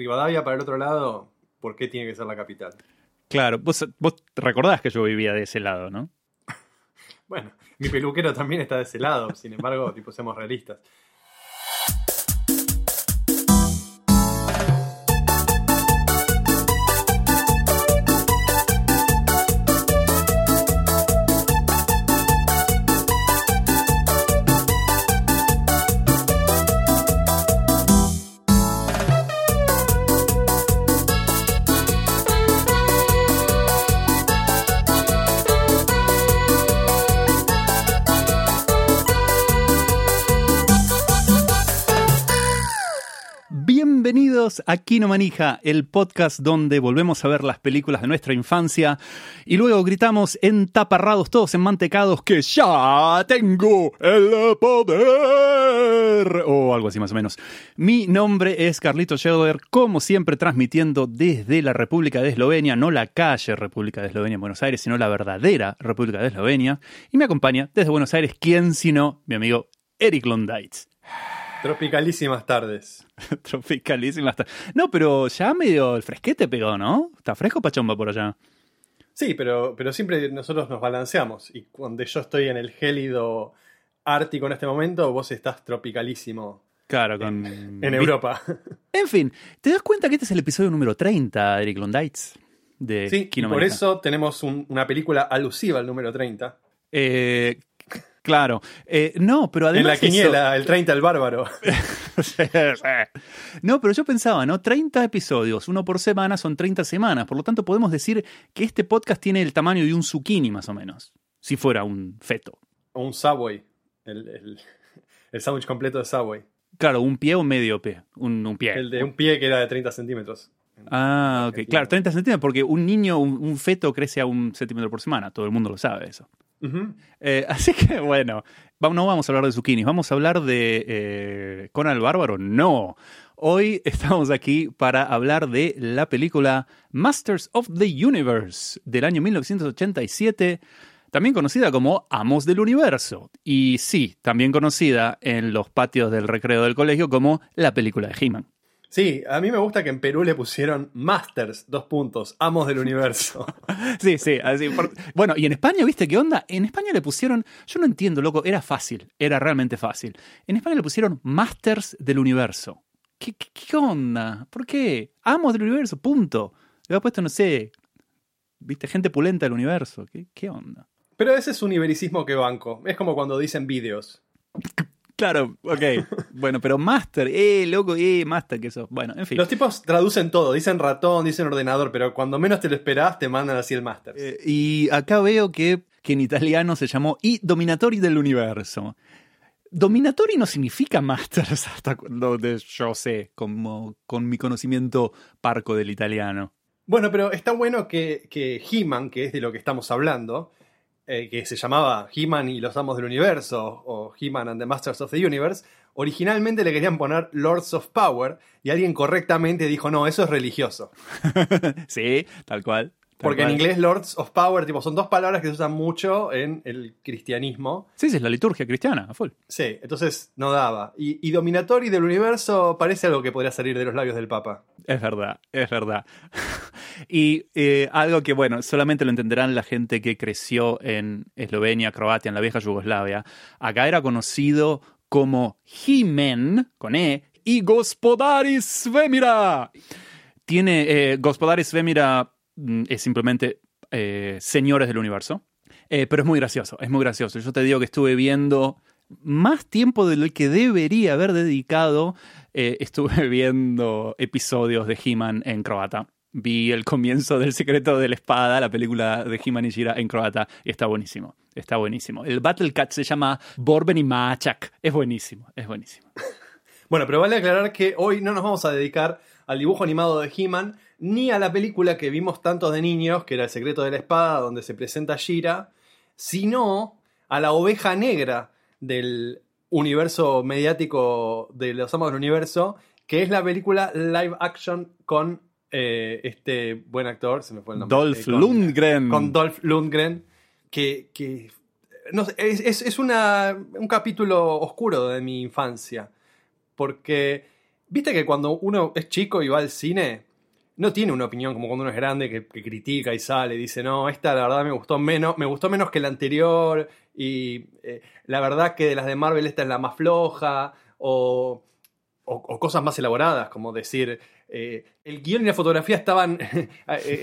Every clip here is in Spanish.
Rivadavia para el otro lado, ¿por qué tiene que ser la capital? Claro, vos, vos recordás que yo vivía de ese lado, ¿no? Bueno, mi peluquero también está de ese lado, sin embargo, tipo, seamos realistas. Bienvenidos a Kino Manija, el podcast donde volvemos a ver las películas de nuestra infancia y luego gritamos entaparrados, todos enmantecados, que ya tengo el poder. O algo así más o menos. Mi nombre es Carlito Schroeder, como siempre transmitiendo desde la República de Eslovenia, no la calle República de Eslovenia en Buenos Aires, sino la verdadera República de Eslovenia. Y me acompaña desde Buenos Aires, ¿quién sino mi amigo Eric Londaitz. Tropicalísimas tardes. Tropicalísimas tardes. No, pero ya medio el fresquete pegó, ¿no? Está fresco pachomba por allá. Sí, pero, pero siempre nosotros nos balanceamos. Y cuando yo estoy en el gélido ártico en este momento, vos estás tropicalísimo. Claro, con. En Europa. En fin, ¿te das cuenta que este es el episodio número 30, Eric Londaitz? De Sí, por eso tenemos un- una película alusiva al número 30. Eh, claro. Eh, no, pero además. en la eso- quiniela, el 30 el bárbaro. No, pero yo pensaba, ¿no? 30 episodios, uno por semana, son 30 semanas. Por lo tanto, podemos decir que este podcast tiene el tamaño de un zucchini, más o menos. Si fuera un feto. O un Subway. El, el, el sándwich completo de Subway. Claro, un pie o medio pie. Un, un pie. El de un pie que era de 30 centímetros. Ah, ok. Claro, 30 centímetros, porque un niño, un, un feto crece a un centímetro por semana. Todo el mundo lo sabe eso. Eh, así que bueno, no vamos a hablar de zucchinis, vamos a hablar de eh, Conan el Bárbaro. No. Hoy estamos aquí para hablar de la película Masters of the Universe del año 1987, también conocida como Amos del Universo. Y sí, también conocida en los patios del recreo del colegio como la película de He-Man. Sí, a mí me gusta que en Perú le pusieron Masters, dos puntos, amos del universo. Sí, sí, así. por- Bueno, y en España, ¿viste qué onda? En España le pusieron, yo no entiendo, loco, era fácil, era realmente fácil. En España le pusieron Masters del Universo. ¿Qué, qué, qué onda? ¿Por qué? Amos del Universo, punto. Le había puesto, no sé, ¿viste? Gente pulenta del universo. ¿Qué, qué onda? Pero ese es un ibericismo que banco. Es como cuando dicen vídeos. Claro, ok. bueno, pero Master, eh, loco, eh, Master, que eso. Bueno, en fin. Los tipos traducen todo, dicen ratón, dicen ordenador, pero cuando menos te lo esperás te mandan así el Masters. Eh, y acá veo que, que en italiano se llamó I Dominatori del Universo. Dominatori no significa Masters hasta donde yo sé, como con mi conocimiento parco del italiano. Bueno, pero está bueno que, que He-Man, que es de lo que estamos hablando, eh, que se llamaba He-Man y los Amos del Universo, o He-Man and the Masters of the Universe, originalmente le querían poner Lords of Power, y alguien correctamente dijo, no, eso es religioso. sí, tal cual. Porque en inglés Lords of Power, tipo, son dos palabras que se usan mucho en el cristianismo. Sí, sí, es la liturgia cristiana, a full. Sí, entonces no daba. Y, y Dominatori del Universo parece algo que podría salir de los labios del Papa. Es verdad, es verdad. y eh, algo que, bueno, solamente lo entenderán la gente que creció en Eslovenia, Croacia, en la vieja Yugoslavia. Acá era conocido como He-Man, con E, y Gospodari Svemira. Tiene, eh, Gospodari Svemira es simplemente eh, señores del universo. Eh, pero es muy gracioso, es muy gracioso. Yo te digo que estuve viendo más tiempo de lo que debería haber dedicado. eh, estuve viendo episodios de He-Man en croata. Vi el comienzo del Secreto de la Espada, la película de He-Man y Shira en croata, y está buenísimo. Está buenísimo. El Battle se llama Borben y Machak. Es buenísimo, es buenísimo. Bueno, pero vale aclarar que hoy no nos vamos a dedicar al dibujo animado de He-Man, ni a la película que vimos tantos de niños, que era El secreto de la espada, donde se presenta Shira, sino a la oveja negra del universo mediático de los amos del universo, que es la película live action con eh, este buen actor, se me fue el nombre. Dolph eh, con- Lundgren. Con Dolph Lundgren, que, que no sé, es, es- es una- un capítulo oscuro de mi infancia, porque Viste que cuando uno es chico y va al cine, no tiene una opinión como cuando uno es grande que, que critica y sale y dice, no, esta la verdad me gustó menos, me gustó menos que la anterior y eh, la verdad que de las de Marvel esta es la más floja o, o- o cosas más elaboradas, como decir, eh, el guion y la fotografía estaban, eh,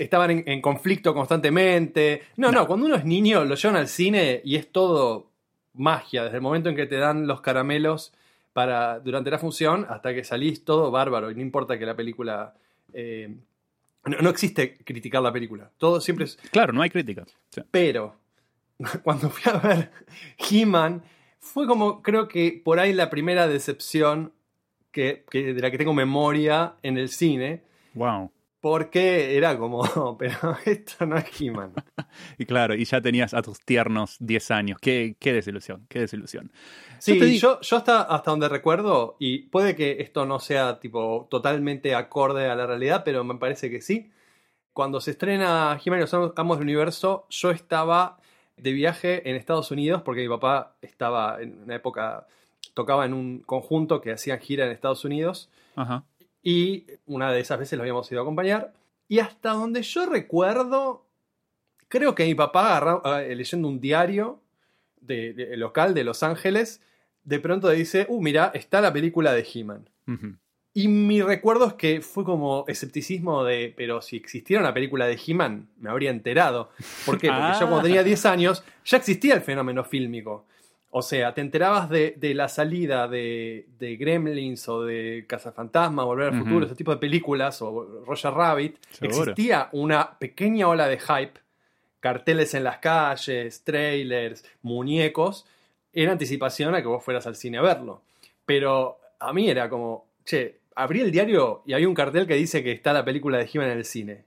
estaban en, en conflicto constantemente. No, no, No. cuando uno es niño lo llevan al cine y es todo magia, desde el momento en que te dan los caramelos para durante la función hasta que salís todo bárbaro y no importa que la película... eh, no, no existe criticar la película, todo siempre es... Claro, no hay crítica. Sí. Pero cuando fui a ver He-Man, fue como creo que por ahí la primera decepción que, que- de la que tengo memoria en el cine, Wow. Porque era como, pero esto no es He-Man. Y claro, y ya tenías a tus tiernos 10 años. Qué, qué desilusión, qué desilusión. Sí, Yo te digo- yo, yo hasta, hasta donde recuerdo, y puede que esto no sea tipo totalmente acorde a la realidad, pero me parece que sí. Cuando se estrena He-Man y los Amos del Universo, yo estaba de viaje en Estados Unidos porque mi papá estaba en una época, tocaba en un conjunto que hacían gira en Estados Unidos Ajá. Y una de esas veces lo habíamos ido a acompañar. Y hasta donde yo recuerdo, creo que mi papá agarra- eh, leyendo un diario de, de- local de Los Ángeles, de pronto dice, uh, mira, está la película de He-Man. Y mi recuerdo es que fue como escepticismo de, pero si existiera una película de He-Man, me habría enterado. ¿Por qué? Porque Ah. yo cuando tenía 10 años ya existía el fenómeno fílmico. O sea, te enterabas de, de la salida de, de Gremlins o de Cazafantasma, Volver al. Futuro, ese tipo de películas, o Roger Rabbit. Seguro. Existía una pequeña ola de hype, carteles en las calles, trailers, muñecos, en anticipación a que vos fueras al cine a verlo. Pero a mí era como, che, abrí el diario y había un cartel que dice que está la película de He-Man en el cine,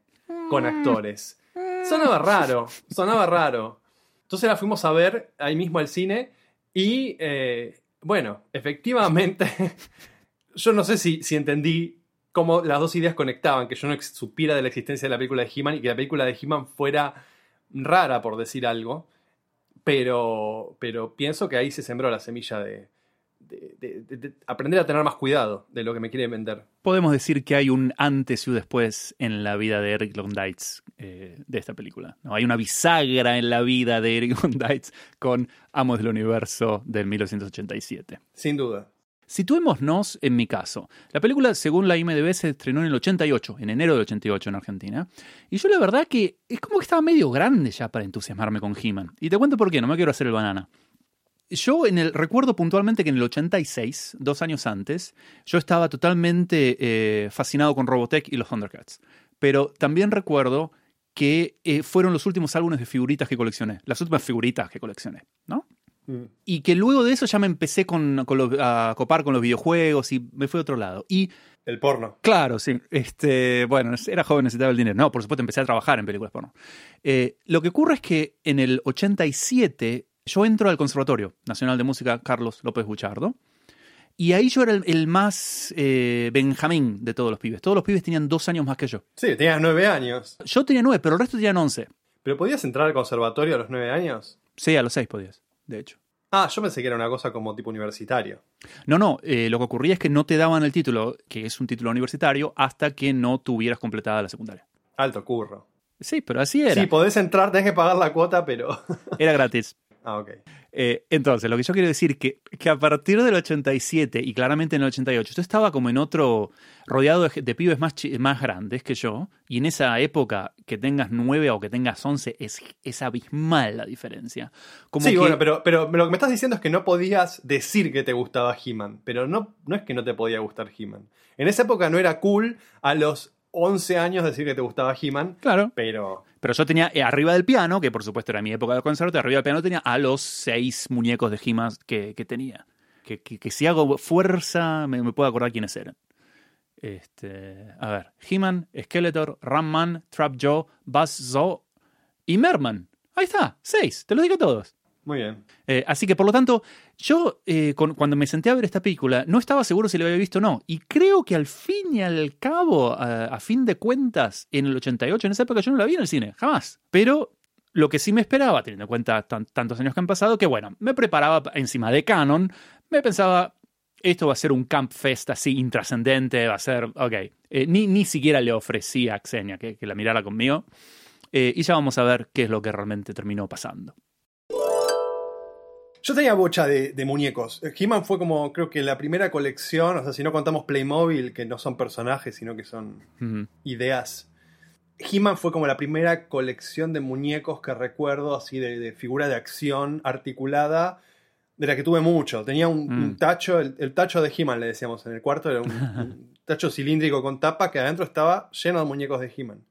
con actores. Sonaba raro, sonaba raro. Entonces la fuimos a ver ahí mismo al cine y, eh, bueno, efectivamente, yo no sé si, si entendí cómo las dos ideas conectaban, que yo no supiera de la existencia de la película de He-Man y que la película de He-Man fuera rara, por decir algo, pero, pero pienso que ahí se sembró la semilla de, de- de- de- de aprender a tener más cuidado de lo que me quieren vender. Podemos decir que hay un antes y un después en la vida de Eric Londites eh, de esta película. ¿no? Hay una bisagra en la vida de Eric Londites con Amos del Universo del 1987. Sin duda. Situémonos en mi caso. La película, según la IMDb, se estrenó en el 88, en enero del 88 en Argentina. Y yo la verdad que es como que estaba medio grande ya para entusiasmarme con He-Man. Y te cuento por qué, no me quiero hacer el banana. Yo en el, recuerdo puntualmente que en el 86, dos años antes, yo estaba totalmente eh, fascinado con Robotech y los Thundercats. Pero también recuerdo que eh, fueron los últimos álbumes de figuritas que coleccioné, las últimas figuritas que coleccioné, ¿no? Mm. Y que luego de eso ya me empecé con, con los- a copar con los videojuegos y me fui a otro lado. Y El porno. claro, sí, este, bueno, era joven, necesitaba el dinero. No, por supuesto empecé a trabajar en películas porno. Eh, lo que ocurre es que en el 87 yo entro al Conservatorio Nacional de Música Carlos López Buchardo. Y ahí yo era el, el más eh, Benjamín de todos los pibes. Todos los pibes tenían dos años más que yo. Sí, tenías nueve años. Yo tenía nueve, pero el resto tenían once. ¿Pero podías entrar al conservatorio a los nueve años? Sí, a los seis podías, de hecho. Ah, yo pensé que era una cosa como tipo universitario. No, no, eh, lo que ocurría es que no te daban el título, que es un título universitario, hasta que no tuvieras completada la secundaria. Alto curro. Sí, pero así era. Sí, podés entrar, tenés que pagar la cuota, pero. Era gratis. Ah, ok. Eh, entonces, lo que yo quiero decir que, que a partir del 87 y claramente en el 88, yo estaba como en otro, rodeado de, de pibes más, más grandes que yo, y en esa época que tengas 9 o que tengas 11 es, es abismal la diferencia. Como sí, que- bueno, pero, pero lo que me estás diciendo es que no podías decir que te gustaba He-Man, pero no, no es que no te podía gustar He-Man. En esa época no era cool a los 11 años decir que te gustaba He-Man, Claro, pero pero yo tenía eh, arriba del piano, que por supuesto era mi época de conservatorio, arriba del piano tenía a los seis muñecos de he que, que tenía. Que, que- si hago fuerza me, me puedo acordar quiénes eran. Este, a ver, He-Man, Skeletor, Ramman, Trap Joe, Buzz Zo y Merman. Ahí está, seis, te los digo todos. Muy bien. Eh, así que por lo tanto, yo eh, cuando me senté a ver esta película no estaba seguro si la había visto o no. Y creo que al fin y al cabo, a, fin de cuentas, en el 88, en esa época yo no la vi en el cine, jamás. Pero lo que sí me esperaba, teniendo en cuenta tan- tantos años que han pasado, que bueno, me preparaba encima de Canon, me pensaba, esto va a ser un camp fest así intrascendente, va a ser, ok. Eh, ni, ni siquiera le ofrecí a Xenia que, la mirara conmigo. Y ya vamos a ver qué es lo que realmente terminó pasando. Yo tenía bocha de, de muñecos. He-Man fue como, creo que la primera colección, o sea, si no contamos Playmobil, que no son personajes, sino que son ideas. He-Man fue como la primera colección de muñecos que recuerdo, así de, de figura de acción articulada, de la que tuve mucho. Tenía un, Mm. un tacho, el, el tacho de He-Man le decíamos en el cuarto, era un, un tacho cilíndrico con tapa que adentro estaba lleno de muñecos de He-Man.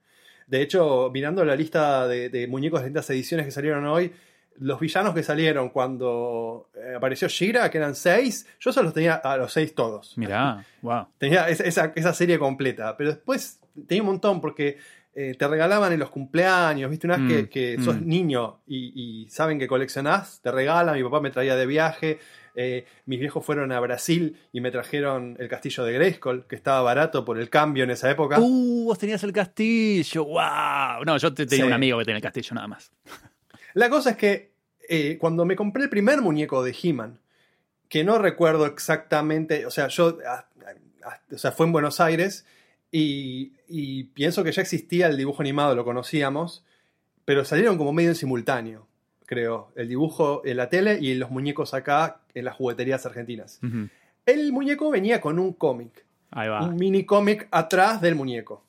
De hecho, mirando la lista de, de muñecos de distintas ediciones que salieron hoy, los villanos que salieron cuando eh, apareció Shira, que eran seis, yo solo los tenía a los seis todos. Mirá, wow. Tenía esa, esa- esa serie completa. Pero después tenía un montón porque eh, te regalaban en los cumpleaños. ¿Viste? Una vez que, Mm, que sos mm. niño y, y saben que coleccionás, te regalan. Mi papá me traía de viaje. eh, mis viejos fueron a Brasil y me trajeron el castillo de Grayskull, que estaba barato por el cambio en esa época. Uh, vos tenías el castillo, wow. No, yo te- tenía Sí. un amigo que tenía el castillo nada más. La cosa es que eh, cuando me compré el primer muñeco de He-Man, que no recuerdo exactamente, o sea, yo, ah, ah, o sea, fue en Buenos Aires y, y pienso que ya existía el dibujo animado, lo conocíamos, pero salieron como medio en simultáneo, creo, el dibujo en la tele y los muñecos acá en las jugueterías argentinas. El muñeco venía con un cómic, Ahí va. un mini cómic atrás del muñeco.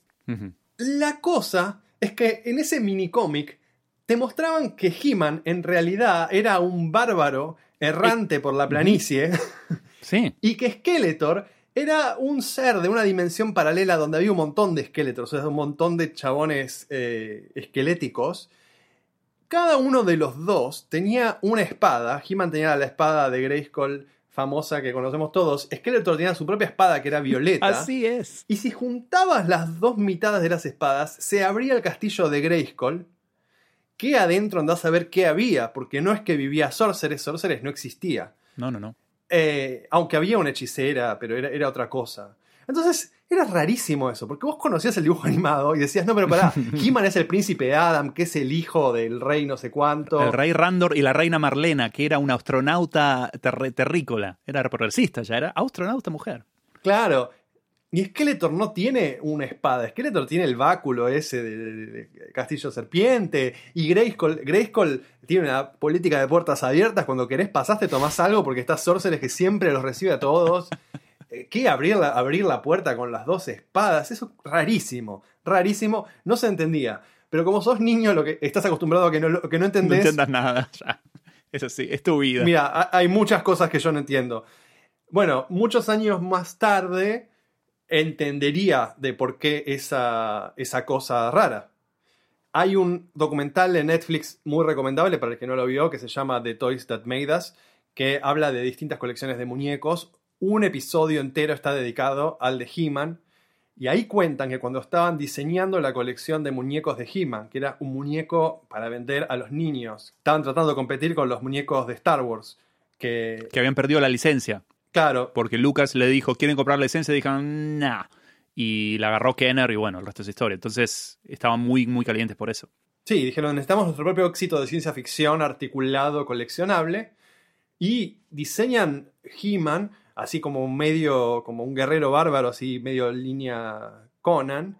La cosa es que en ese minicómic te mostraban que He-Man en realidad era un bárbaro errante por la planicie Sí. y que Skeletor era un ser de una dimensión paralela donde había un montón de Skeletors, o sea, un montón de chabones eh, esqueléticos. Cada uno de los dos tenía una espada. He-Man tenía la espada de Grayskull famosa que conocemos todos. Skeletor tenía su propia espada que era violeta. Así es. Y si juntabas las dos mitades de las espadas, se abría el castillo de Grayskull. Que adentro andás a ver qué había, porque no es que vivía Sorceres, Sorceres no existía. No, no, no. Eh, aunque había una hechicera, pero era, era otra cosa. Entonces, era rarísimo eso, porque vos conocías el dibujo animado y decías, no, pero pará, He-Man es el príncipe Adam, que es el hijo del rey no sé cuánto. El rey Randor y la reina Marlena, que era una astronauta terrícola. Era progresista ya, era astronauta mujer. Claro. Y Skeletor no tiene una espada. Skeletor tiene el báculo ese de, de- de Castillo Serpiente. Y Grayskull, Grayskull tiene una política de puertas abiertas. Cuando querés pasar, te tomás algo porque está Sorceres que siempre los recibe a todos. Eh, ¿Qué? Abrir la, abrir la puerta con las dos espadas. Eso es rarísimo. Rarísimo. No se entendía. Pero como sos niño, lo que estás acostumbrado a que no, lo- que no No entendés. entiendas nada ya. Eso sí, es tu vida. Mira, ha- hay muchas cosas que yo no entiendo. Bueno, muchos años más tarde entendería de por qué esa, esa cosa rara. Hay un documental de Netflix muy recomendable para el que no lo vio que se llama The Toys That Made Us, que habla de distintas colecciones de muñecos. Un episodio entero está dedicado al de He-Man. Y ahí cuentan que cuando estaban diseñando la colección de muñecos de He-Man, que era un muñeco para vender a los niños, estaban tratando de competir con los muñecos de Star Wars. Que, Que habían perdido la licencia. Claro, Porque Lucas le dijo, ¿quieren comprar la licencia? Y dijeron, nah. Y la agarró Kenner y bueno, el resto es historia. Entonces estaban muy, muy calientes por eso. Sí, dijeron, necesitamos nuestro propio éxito de ciencia ficción articulado, coleccionable. Y diseñan He-Man, así como un medio, como un guerrero bárbaro, así medio línea Conan.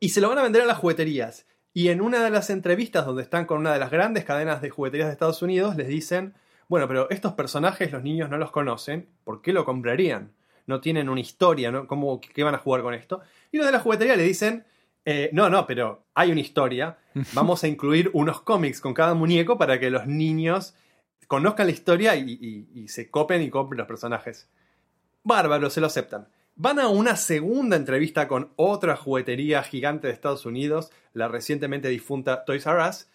Y se lo van a vender a las jugueterías. Y en una de las entrevistas donde están con una de las grandes cadenas de jugueterías de Estados Unidos, les dicen, bueno, pero estos personajes los niños no los conocen, ¿por qué lo comprarían? No tienen una historia, ¿no? ¿Cómo, ¿Qué van a jugar con esto? Y los de la juguetería le dicen, eh, no, no, pero hay una historia. Vamos a incluir unos cómics con cada muñeco para que los niños conozcan la historia y, y- y se copen y compren los personajes. Bárbaro, se lo aceptan. Van a una segunda entrevista con otra juguetería gigante de Estados Unidos, la recientemente difunta Toys R Us,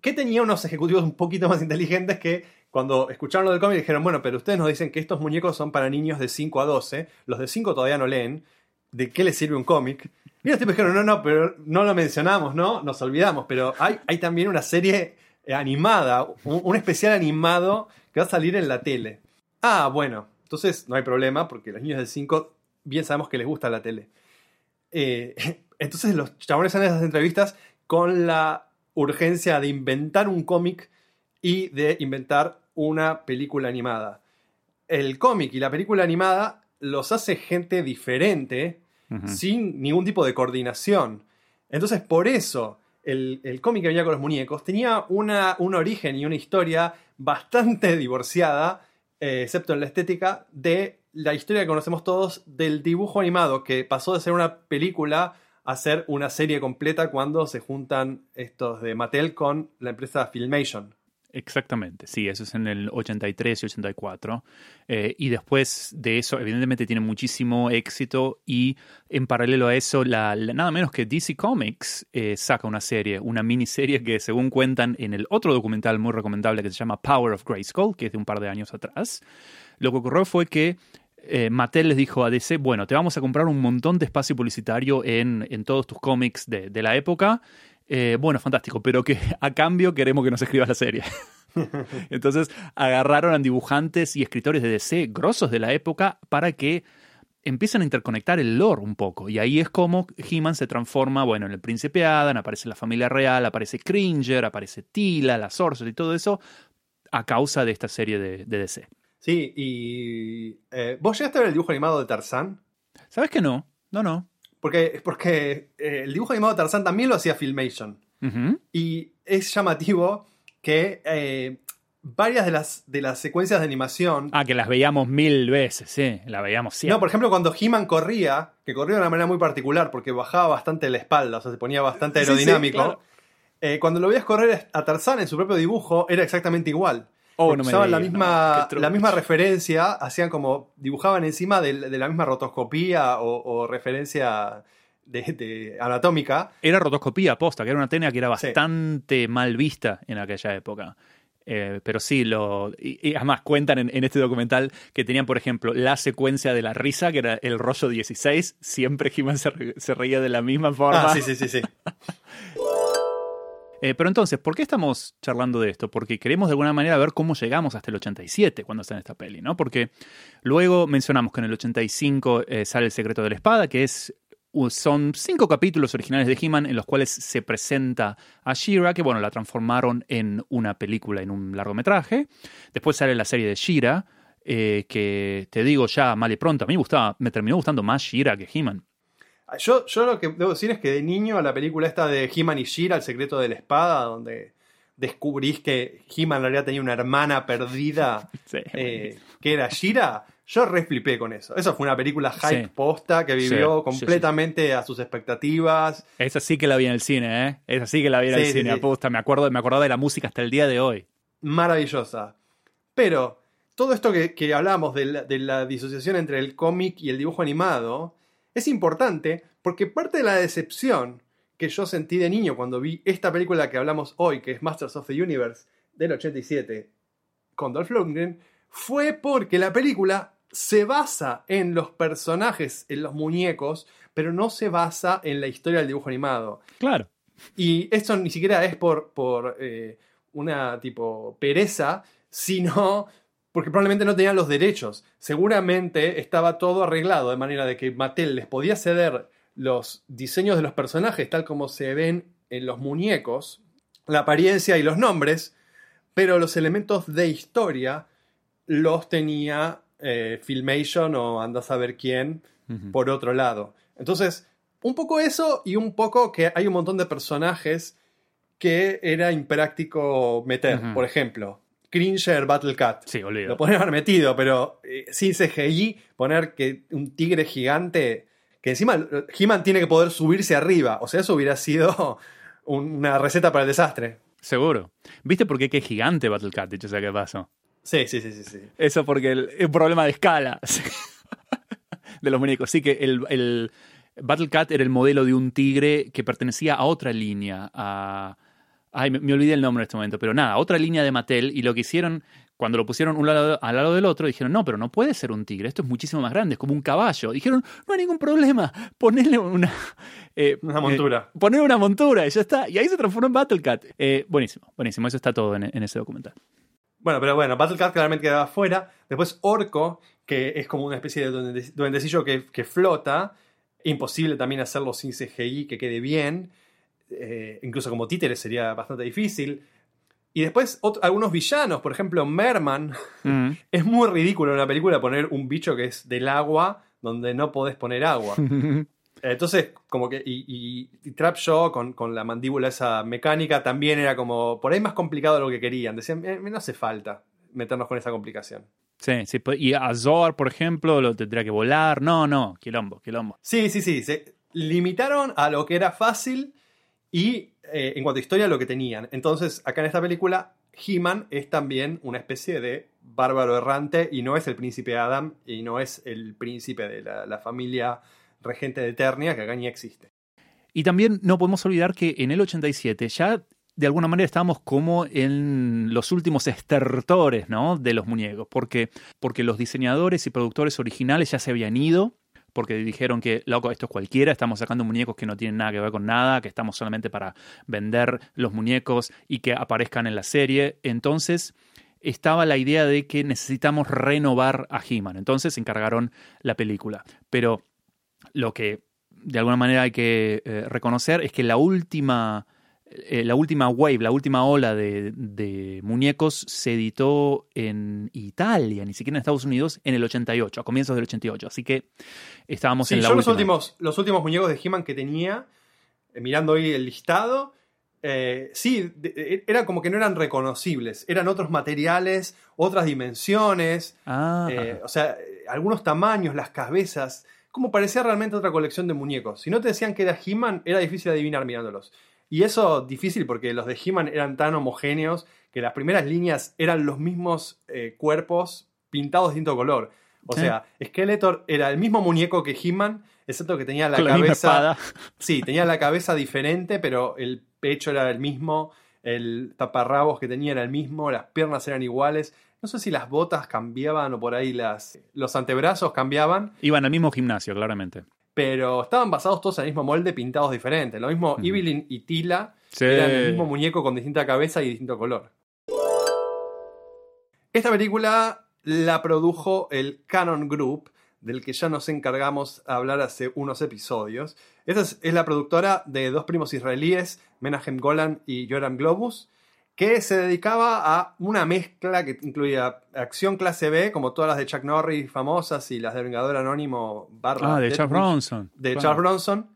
que tenía unos ejecutivos un poquito más inteligentes que cuando escucharon lo del cómic dijeron, bueno, pero ustedes nos dicen que estos muñecos son para niños de 5 a 12, los de 5 todavía no leen, ¿de qué les sirve un cómic? Y los tipos dijeron, no, no, pero no lo mencionamos, ¿no? Nos olvidamos, pero hay, hay también una serie eh, animada, un, especial animado que va a salir en la tele. Ah, bueno, entonces no hay problema porque los niños de 5 bien sabemos que les gusta la tele. Eh, entonces los chabones hacen esas entrevistas con la urgencia de inventar un cómic y de inventar una película animada. el cómic y la película animada los hace gente diferente, sin ningún tipo de coordinación. Entonces, por eso, el, el cómic que venía con los muñecos tenía una, un origen y una historia bastante divorciada, eh, excepto en la estética, de la historia que conocemos todos del dibujo animado, que pasó de ser una película a ser una serie completa cuando se juntan estos de Mattel con la empresa Filmation. Exactamente, sí, eso es en el 83 y 84. Eh, y después de eso, evidentemente tiene muchísimo éxito y en paralelo a eso, la, nada menos que DC Comics eh, saca una serie, una miniserie que según cuentan en el otro documental muy recomendable que se llama Power of Grayskull, que es de un par de años atrás, lo que ocurrió fue que eh, Mattel les dijo a DC, bueno, te vamos a comprar un montón de espacio publicitario en, en todos tus cómics de, de la época. Eh, bueno, fantástico, pero que a cambio queremos que nos escribas la serie. Entonces agarraron a dibujantes y escritores de DC grosos de la época para que empiecen a interconectar el lore un poco. Y ahí es como He-Man se transforma, bueno, en el príncipe Adam, aparece la familia real, aparece Cringer, aparece Tila, las Sorcerer y todo eso, a causa de esta serie de, de DC. Sí, y. eh, ¿Vos llegaste a ver el dibujo animado de Tarzán? ¿Sabes que no? No, no. Porque, porque eh, el dibujo animado de Tarzán también lo hacía Filmation. Ujú. Y es llamativo que eh, varias de las, de las secuencias de animación. Ah, que las veíamos mil veces, sí, la veíamos siempre. no, por ejemplo, cuando He-Man corría, que corría de una manera muy particular porque bajaba bastante la espalda, o sea, se ponía bastante Sí, sí, aerodinámico. claro. eh, cuando lo veías correr a Tarzán en su propio dibujo, era exactamente igual. Oh, me usaban la misma, no, la misma referencia, hacían como, dibujaban encima de, de la misma rotoscopía o, o referencia de, de anatómica. Era rotoscopía posta, que era una técnica que era Sí. bastante mal vista en aquella época. Eh, pero sí, lo, y, y además cuentan en, en este documental que tenían, por ejemplo, la secuencia de la risa, que era el rollo 16. Siempre He-Man se, se reía de la misma forma. Ah, sí, sí, sí, sí. Eh, pero entonces, ¿por qué estamos charlando de esto? Porque queremos de alguna manera ver cómo llegamos hasta el 87 cuando está en esta peli, ¿no? Porque luego mencionamos que en el 85 eh, sale El secreto de la espada, que es son cinco capítulos originales de He-Man en los cuales se presenta a She-Ra, que bueno, la transformaron en una película, en un largometraje. Después sale la serie de She-Ra, eh, que te digo ya mal y pronto, a mí me gustaba, me terminó gustando más She-Ra que He-Man. Yo, yo lo que debo decir es que de niño la película esta de He-Man y She-Ra, El secreto de la espada, donde descubrís que He-Man en realidad tenía una hermana perdida Sí, eh, que era She-Ra, yo re flipé con eso. Eso fue una película hype Sí. posta que vivió Sí, completamente a sus expectativas. Esa sí que la vi en el cine, ¿eh? Esa sí que la vi en el cine, sí. aposta. Me acuerdo, me acordaba de la música hasta el día de hoy. maravillosa. Pero todo esto que, que hablamos de la, de la disociación entre el cómic y el dibujo animado es importante porque parte de la decepción que yo sentí de niño cuando vi esta película que hablamos hoy, que es Masters of the Universe del 87, con Dolph Lundgren, fue porque la película se basa en los personajes, en los muñecos, pero no se basa en la historia del dibujo animado. Claro. Y esto ni siquiera es por, por eh, una tipo pereza, sino porque probablemente no tenían los derechos. Seguramente estaba todo arreglado de manera de que Mattel les podía ceder los diseños de los personajes tal como se ven en los muñecos, la apariencia y los nombres, pero los elementos de historia los tenía eh, Filmation o anda a saber quién por otro lado. Entonces, un poco eso y un poco que hay un montón de personajes que era impráctico meter. Por ejemplo, Cringer Battle Cat. Sí, olvido. Lo podrían haber metido, pero eh, sin CGI, poner que un tigre gigante, que encima eh, He-Man tiene que poder subirse arriba. O sea, eso hubiera sido una receta para el desastre. Seguro. ¿Viste por qué que es gigante Battle Cat, dicho sea que pasó? Sí, sí, sí, sí. sí. Eso porque el, el problema de escala de los muñecos. Sí que el, el Battle Cat era el modelo de un tigre que pertenecía a otra línea, a... Ay, me, me olvidé el nombre en este momento, pero nada, otra línea de Mattel y lo que hicieron, cuando lo pusieron un lado, al lado del otro, dijeron, no, pero no puede ser un tigre, esto es muchísimo más grande, es como un caballo. Dijeron, no hay ningún problema, ponele una... eh, Una montura. eh, poner una montura y ya está. Y ahí se transformó en Battle Cat. Eh, buenísimo, buenísimo, eso está todo en, en ese documental. Bueno, pero bueno, Battle Cat claramente quedaba fuera. Después Orco, que es como una especie de duende- duendecillo que, que flota. Imposible también hacerlo sin CGI, que quede bien. Eh, incluso como títere sería bastante difícil. Y después algunos villanos, por ejemplo, Merman. Mm. Es muy ridículo en la película poner un bicho que es del agua donde no podés poner agua. Entonces, como que. Y, y, y Trapjaw con, con la mandíbula esa mecánica también era como. Por ahí más complicado de lo que querían. Decían, "Eh, no hace falta meternos con esa complicación. Sí, sí. Y Azor, por ejemplo, lo tendría que volar. No, no, quilombo, quilombo. Sí, sí, sí. Se limitaron a lo que era fácil y eh, en cuanto a historia lo que tenían. Entonces, acá en esta película, He-Man es también una especie de bárbaro errante y no es el príncipe Adam y no es el príncipe de la, familia regente de Eternia, que acá ni existe. Y también no podemos olvidar que en el 87 ya de alguna manera estábamos como en los últimos estertores ¿no? de los muñecos, porque, porque los diseñadores y productores originales ya se habían ido, porque dijeron que, loco, esto es cualquiera, estamos sacando muñecos que no tienen nada que ver con nada, que estamos solamente para vender los muñecos y que aparezcan en la serie. Entonces estaba la idea de que necesitamos renovar a He-Man, entonces encargaron la película. Pero lo que de alguna manera hay que eh, reconocer es que la última, eh, la última wave, la última ola de, de, muñecos se editó en Italia, ni siquiera en Estados Unidos, en el 88, a comienzos del 88. Así que estábamos sí, en la yo última. Los últimos, los últimos muñecos de He-Man que tenía, eh, mirando hoy el listado, eh, sí, de, era como que no eran reconocibles, eran otros materiales, otras dimensiones, Ah, o sea, algunos tamaños, las cabezas, como parecía realmente otra colección de muñecos. Si no te decían que era He-Man, era difícil adivinar mirándolos. Y eso difícil porque los de He-Man eran tan homogéneos que las primeras líneas eran los mismos eh, cuerpos pintados de distinto color. O Sí. sea, Skeletor era el mismo muñeco que He-Man, excepto que tenía la con la cabeza. espada. Sí, tenía la cabeza diferente, pero el pecho era el mismo, el taparrabos que tenía era el mismo, las piernas eran iguales. No sé si las botas cambiaban o por ahí las, los antebrazos cambiaban, Iban al mismo gimnasio, claramente. Pero estaban basados todos en el mismo molde, pintados diferentes. Lo mismo Ujú. Evelyn y Tila Sí. eran el mismo muñeco con distinta cabeza y distinto color. Esta película la produjo el Canon Group, del que ya nos encargamos a hablar hace unos episodios. Esta es, es la productora de dos primos israelíes, Menahem Golan y Joram Globus, que se dedicaba a una mezcla que incluía acción clase B, como todas las de Chuck Norris famosas y las de Vengador Anónimo barra Ah, de Charles Bronson. de Claro. Charles Bronson,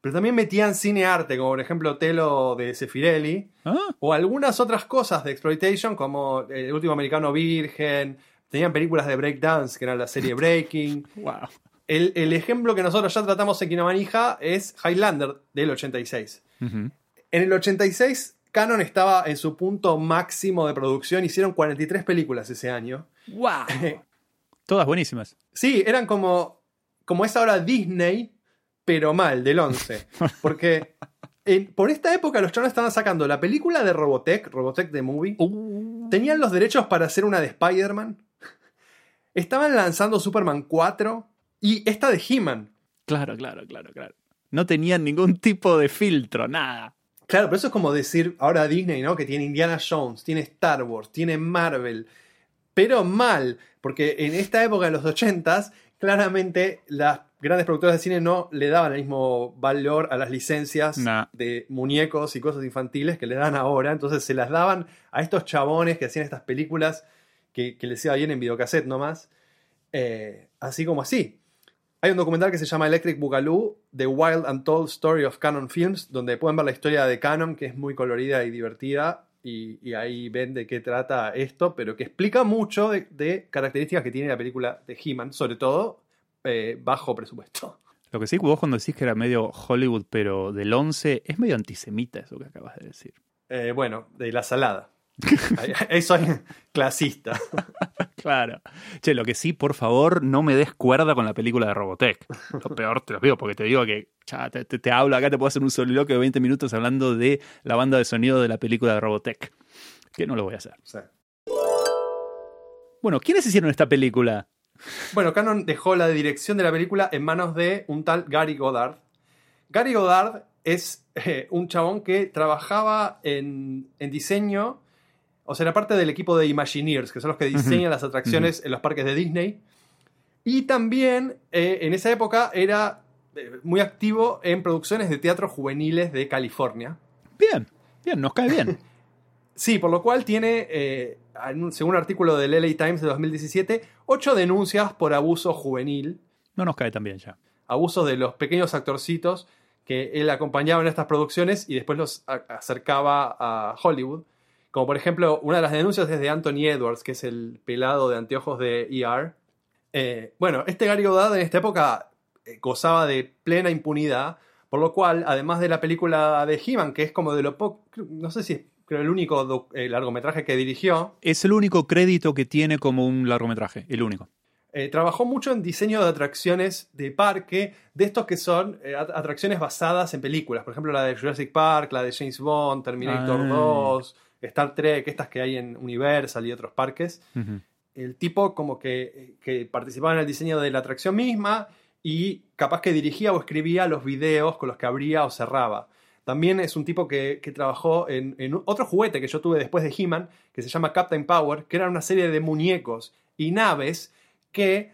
pero también metían cine arte, como por ejemplo Telo de Sefirelli, Ah, o algunas otras cosas de exploitation, como El último americano virgen, tenían películas de breakdance, que era la serie Breaking. wow. El, el ejemplo que nosotros ya tratamos en Kinomanija es Highlander del 86. Ujú. En el 86, Canon estaba en su punto máximo de producción, hicieron 43 películas ese año. Wow. Todas buenísimas. Sí, eran como, como es ahora Disney, pero mal, del 11. Porque en- por esta época los chavales estaban sacando la película de Robotech, Robotech The Movie. Uh. Tenían los derechos para hacer una de Spider-Man. Estaban lanzando Superman 4 y esta de He-Man. Claro, claro, claro, claro. No tenían ningún tipo de filtro, nada. Claro, pero eso es como decir ahora Disney, ¿no? Que tiene Indiana Jones, tiene Star Wars, tiene Marvel. Pero mal, porque en esta época de los 80s, claramente las grandes productoras de cine no le daban el mismo valor a las licencias Nah. de muñecos y cosas infantiles que le dan ahora. Entonces se las daban a estos chabones que hacían estas películas que, que les iba bien en videocassette nomás. Eh, así como así. Hay un documental que se llama Electric Boogaloo, The Wild and Told Story of Canon Films, donde pueden ver la historia de Canon, que es muy colorida y divertida, y, y ahí ven de qué trata esto, pero que explica mucho de, de características que tiene la película de He-Man, sobre todo eh, bajo presupuesto. Lo que sí, vos cuando decís que era medio Hollywood, pero del 11, es medio antisemita eso que acabas de decir. Eh, bueno, de la salada. Eso es clasista. Claro. Che, lo que sí, por favor, no me des cuerda con la película de Robotech. Lo peor te lo digo, porque te digo que ya, te, hablo acá, te puedo hacer un soliloquio de 20 minutos hablando de la banda de sonido de la película de Robotech. Que no lo voy a hacer. Bueno, ¿quiénes hicieron esta película? Bueno, Canon dejó la dirección de la película en manos de un tal Gary Goddard. Gary Goddard es eh, un chabón que trabajaba en, en diseño, o sea, era parte del equipo de Imagineers, que son los que diseñan las atracciones en los parques de Disney. Y también eh, en esa época era eh, muy activo en producciones de teatro juveniles de California. Bien, bien, nos cae bien. Sí, por lo cual tiene, eh, según un artículo del LA Times de 2017, ocho denuncias por abuso juvenil, No nos cae tan bien ya. abuso de los pequeños actorcitos que él acompañaba en estas producciones y después los acercaba a Hollywood. Como por ejemplo, una de las denuncias es de Anthony Edwards, que es el pelado de anteojos de ER. Eh, bueno, este Gary Goddard en esta época eh, gozaba de plena impunidad, por lo cual, además de la película de He-Man, que es como de lo poco, no sé si es creo, el único eh, largometraje que dirigió, Es el único crédito que tiene como un largometraje, el único. eh, trabajó mucho en diseño de atracciones de parque, de estos que son eh, at- atracciones basadas en películas. Por ejemplo, la de Jurassic Park, la de James Bond, Terminator Ay. 2, Star Trek, estas que hay en Universal y otros parques. El tipo como que, que participaba en el diseño de la atracción misma y capaz que dirigía o escribía los videos con los que abría o cerraba. También es un tipo que, que trabajó en, en otro juguete que yo tuve después de He-Man, que se llama Captain Power, que era una serie de muñecos y naves que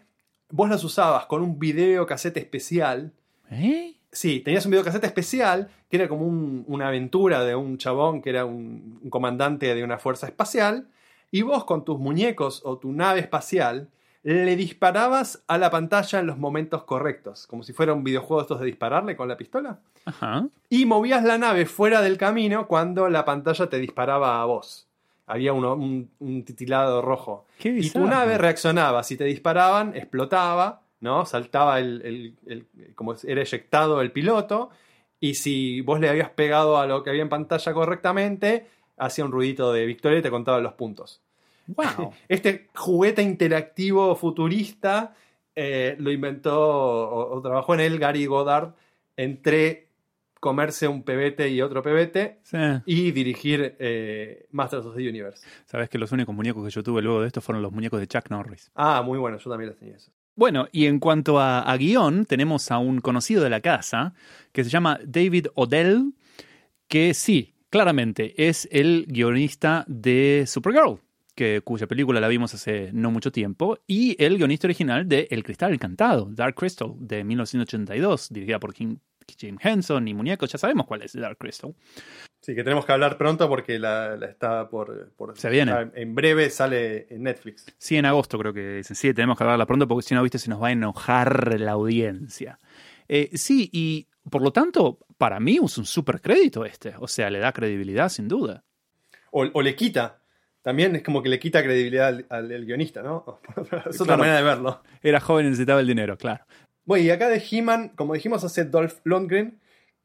vos las usabas con un videocasete especial. ¿Eh? Sí, tenías un videocasete especial que era como un- una aventura de un chabón que era un, un comandante de una fuerza espacial. Y vos con tus muñecos o tu nave espacial le disparabas a la pantalla en los momentos correctos, como si fuera un videojuego de estos de dispararle con la pistola. Ajá. Y movías la nave fuera del camino cuando la pantalla te disparaba a vos. Había uno- un, un titilado rojo. Qué Y tu nave reaccionaba. Si te disparaban, explotaba, ¿no? Saltaba el, el- el- como era eyectado el piloto. Y si vos le habías pegado a lo que había en pantalla correctamente, hacía un ruidito de victoria y te contaba los puntos. Wow. Este juguete interactivo futurista eh, lo inventó o, o trabajó en él Gary Goddard entre comerse un pebete y otro pebete Sí. y dirigir eh, Masters of the Universe. Sabes que los únicos muñecos que yo tuve luego de esto fueron los muñecos de Chuck Norris. Ah, muy bueno, yo también los tenía eso. Bueno, y en cuanto a, a guion, tenemos a un conocido de la casa que se llama David Odell, que sí, claramente es el guionista de Supergirl, que, cuya película la vimos hace no mucho tiempo, y el guionista original de El Cristal Encantado, Dark Crystal, de 1982, dirigida por Jim Henson y Muñecos, ya sabemos cuál es Dark Crystal. Sí, que tenemos que hablar pronto porque la, la está por, por- Se viene. está- en breve sale en Netflix. Sí, en agosto creo que dicen. Sí, tenemos que hablarla pronto porque si no, viste, se nos va a enojar la audiencia. Eh, sí, y por lo tanto, para mí es un super crédito este. O sea, le da credibilidad sin duda. O, o le quita. También es como que le quita credibilidad al, al- al guionista, ¿no? es otra Claro. manera de verlo. Era joven y necesitaba el dinero, claro. Bueno, y acá de He-Man, como dijimos, hace Dolph Lundgren,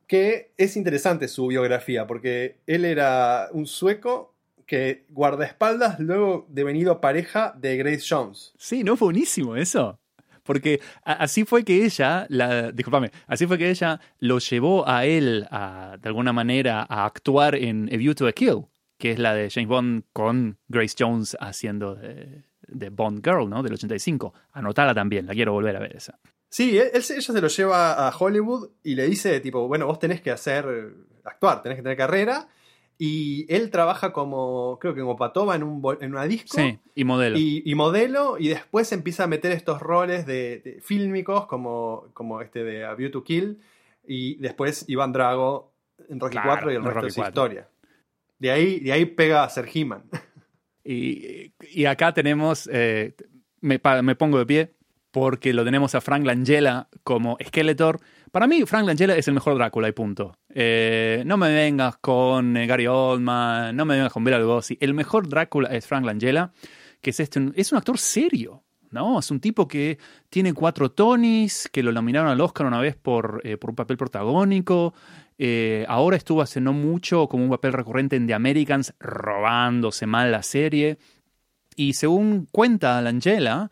que es interesante su biografía, porque él era un sueco que guardaespaldas, luego devenido pareja de Grace Jones. Sí, ¿no fue buenísimo eso? Porque así fue que ella, la, discúlpame, así fue que ella lo llevó a él, a, de alguna manera, a actuar en A View to a Kill, que es la de James Bond con Grace Jones haciendo de, de Bond Girl, ¿no? Del 85. Anotala también, la quiero volver a ver esa. Sí, él- él se- ella se lo lleva a Hollywood y le dice, tipo, bueno, vos tenés que hacer, actuar, tenés que tener carrera. Y él trabaja como, creo que como patoba en, un, en una disco. Sí, y modelo. Y, y modelo, y después empieza a meter estos roles de, de fílmicos como, como este de A View to Kill, y después Iván Drago en Rocky Claro, 4 y el resto Rocky es 4. historia. De ahí, de ahí pega a ser He-Man. Y, y acá tenemos, eh, me, me pongo de pie porque lo tenemos a Frank Langella como Skeletor. Para mí, Frank Langella es el mejor Drácula y punto. Eh, no me vengas con eh, Gary Oldman, no me vengas con Bela Lugosi. El mejor Drácula es Frank Langella, que es, este, es un actor serio. ¿no? Es un tipo que tiene cuatro Tonys, que lo nominaron al Oscar una vez por, eh, por un papel protagónico. Ahora estuvo hace no mucho como un papel recurrente en The Americans, robándose mal la serie. Y según cuenta Langella,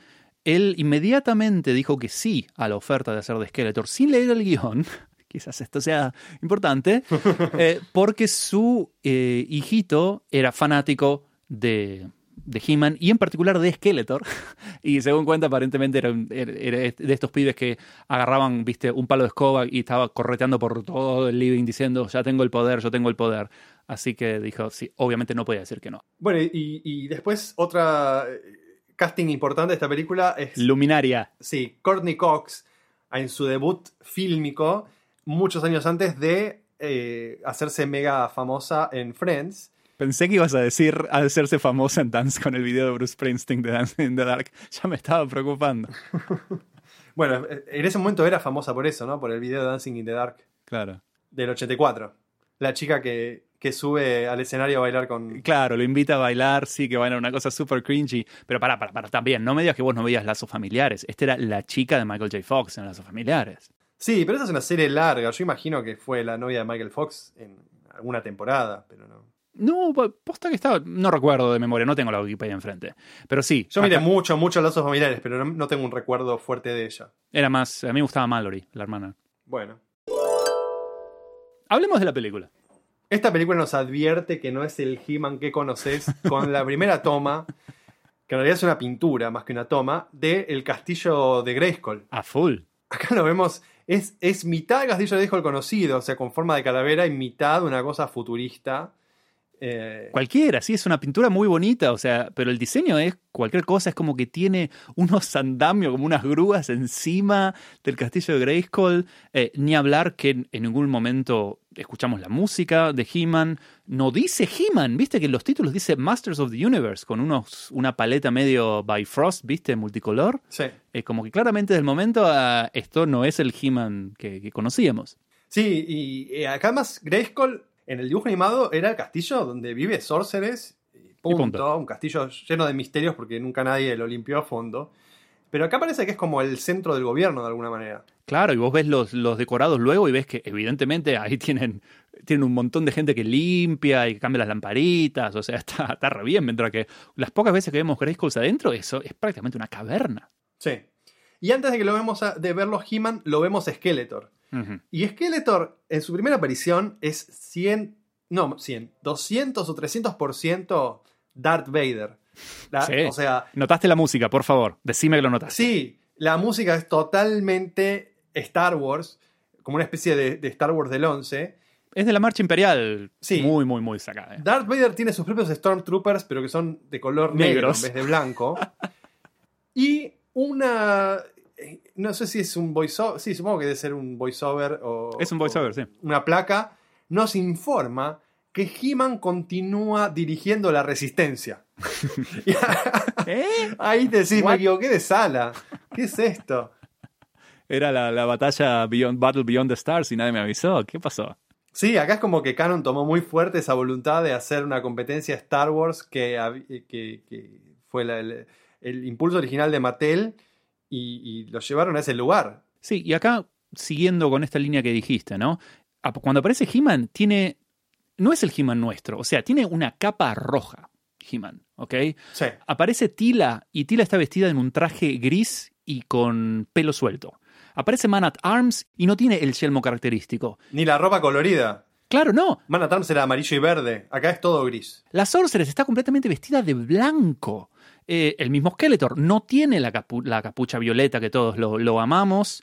él inmediatamente dijo que sí a la oferta de hacer de Skeletor sin leer el guion. Quizás esto sea importante, eh, porque su eh, hijito era fanático de, de He-Man y en particular de Skeletor. Y según cuenta, aparentemente era, era- de estos pibes que agarraban, viste, un palo de escoba y estaba correteando por todo el living diciendo, ya tengo el poder, yo tengo el poder. Así que dijo, sí, obviamente no podía decir que no. Bueno, y, y después otra casting importante de esta película es, Luminaria. sí, Courtney Cox en su debut fílmico, muchos años antes de eh, hacerse mega famosa en Friends. Pensé que ibas a decir hacerse famosa en Dance con el video de Bruce Springsteen de Dancing in the Dark. Ya me estaba preocupando. Bueno, en ese momento era famosa por eso, ¿no? Por el video de Dancing in the Dark Claro. del 84. La chica que, que sube al escenario a bailar con... Claro, lo invita a bailar, sí, que baila una cosa súper cringy. Pero para, para, para, también, no me digas que vos no veías Lazos Familiares. Esta era la chica de Michael J. Fox en Lazos Familiares. Sí, pero esa es una serie larga. Yo imagino que fue la novia de Michael Fox en alguna temporada, pero no. No, po- posta que estaba, no recuerdo de memoria, no tengo la Wikipedia enfrente. Pero sí, Yo miré acá mucho, mucho lazos familiares, pero no, no tengo un recuerdo fuerte de ella. era más, a mí me gustaba Mallory, la hermana. Bueno. Hablemos de la película. Esta película nos advierte que no es el He-Man que conoces con la primera toma, que en realidad es una pintura más que una toma, del castillo de Grayskull. A full. Acá lo vemos, es, es mitad el castillo de Grayskull conocido, o sea, con forma de calavera, y mitad una cosa futurista. Eh, Cualquiera, sí, es una pintura muy bonita, o sea, pero el diseño es cualquier cosa, es como que tiene unos andamios, como unas grúas encima del castillo de Grayskull. Eh, ni hablar que en, en ningún momento escuchamos la música de He-Man. No dice He-Man, viste que en los títulos dice Masters of the Universe, con unos, una paleta medio Bifrost, viste, multicolor. sí. Es como que claramente desde el momento ah, esto no es el He-Man que, que conocíamos. Sí, y eh, acá más Grayskull en el dibujo animado era el castillo donde vive Sorceres. y Punto, punto. Un castillo lleno de misterios porque nunca nadie lo limpió a fondo. Pero acá parece que es como el centro del gobierno de alguna manera. Claro, y vos ves los, los decorados luego y ves que evidentemente ahí tienen, tienen un montón de gente que limpia y que cambia las lamparitas, o sea, está, está re bien, mientras que las pocas veces que vemos Grayskull adentro, eso es prácticamente una caverna. Sí. Y antes de que lo vemos a- de verlo He-Man, lo vemos a Skeletor. Ujú. Y Skeletor, en su primera aparición, es 100, no, 100, 200 o 300% Darth Vader. La- Sí. O sea, Notaste la música, por favor, decime que lo notaste. sí, la música es totalmente Star Wars, como una especie de, de Star Wars del 11. Es de la marcha imperial, Sí. muy, muy, muy sacada. ¿eh? Darth Vader tiene sus propios Stormtroopers, pero que son de color negro Negros. en vez de blanco. y una. No sé si es un voiceover. Sí, supongo que debe ser un voiceover o. Es un voiceover, sí. Una placa. Nos informa que He-Man continúa dirigiendo la resistencia. ¿Eh? Ahí te decís, me What? equivoqué de sala. ¿Qué es esto? Era la, la batalla Beyond, Battle Beyond the Stars y nadie me avisó. ¿Qué pasó? Sí, acá es como que Canon tomó muy fuerte esa voluntad de hacer una competencia Star Wars que, que- que fue la- el, el impulso original de Mattel y, y lo llevaron a ese lugar. Sí, y acá, siguiendo con esta línea que dijiste, ¿no? Cuando aparece He-Man, tiene. No es el He-Man nuestro, o sea, tiene una capa roja, He-Man, ¿ok? Sí, Aparece Tila, y Tila está vestida en un traje gris y con pelo suelto. Aparece Man at Arms y no tiene el yelmo característico. ni la ropa colorida. Claro, no. Man at Arms era amarillo y verde. Acá es todo gris. La Sorceress está completamente vestida de blanco. Eh, el mismo Skeletor no tiene la, la capucha violeta que todos lo, lo amamos.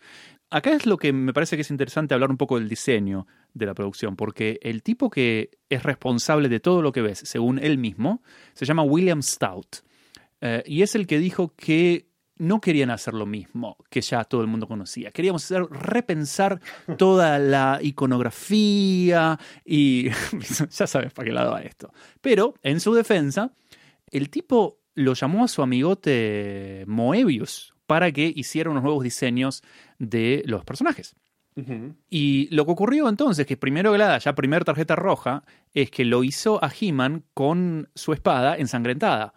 Acá es lo que me parece que es interesante hablar un poco del diseño de la producción, porque el tipo que es responsable de todo lo que ves, según él mismo, se llama William Stout. Eh, y es el que dijo que no querían hacer lo mismo que ya todo el mundo conocía. Queríamos hacer, repensar toda la iconografía y ya sabes para qué lado va esto. Pero, en su defensa, el tipo lo llamó a su amigote Moebius para que hiciera unos nuevos diseños de los personajes. Y lo que ocurrió entonces, que primero que nada, ya primer tarjeta roja, es que lo hizo a He-Man con su espada ensangrentada.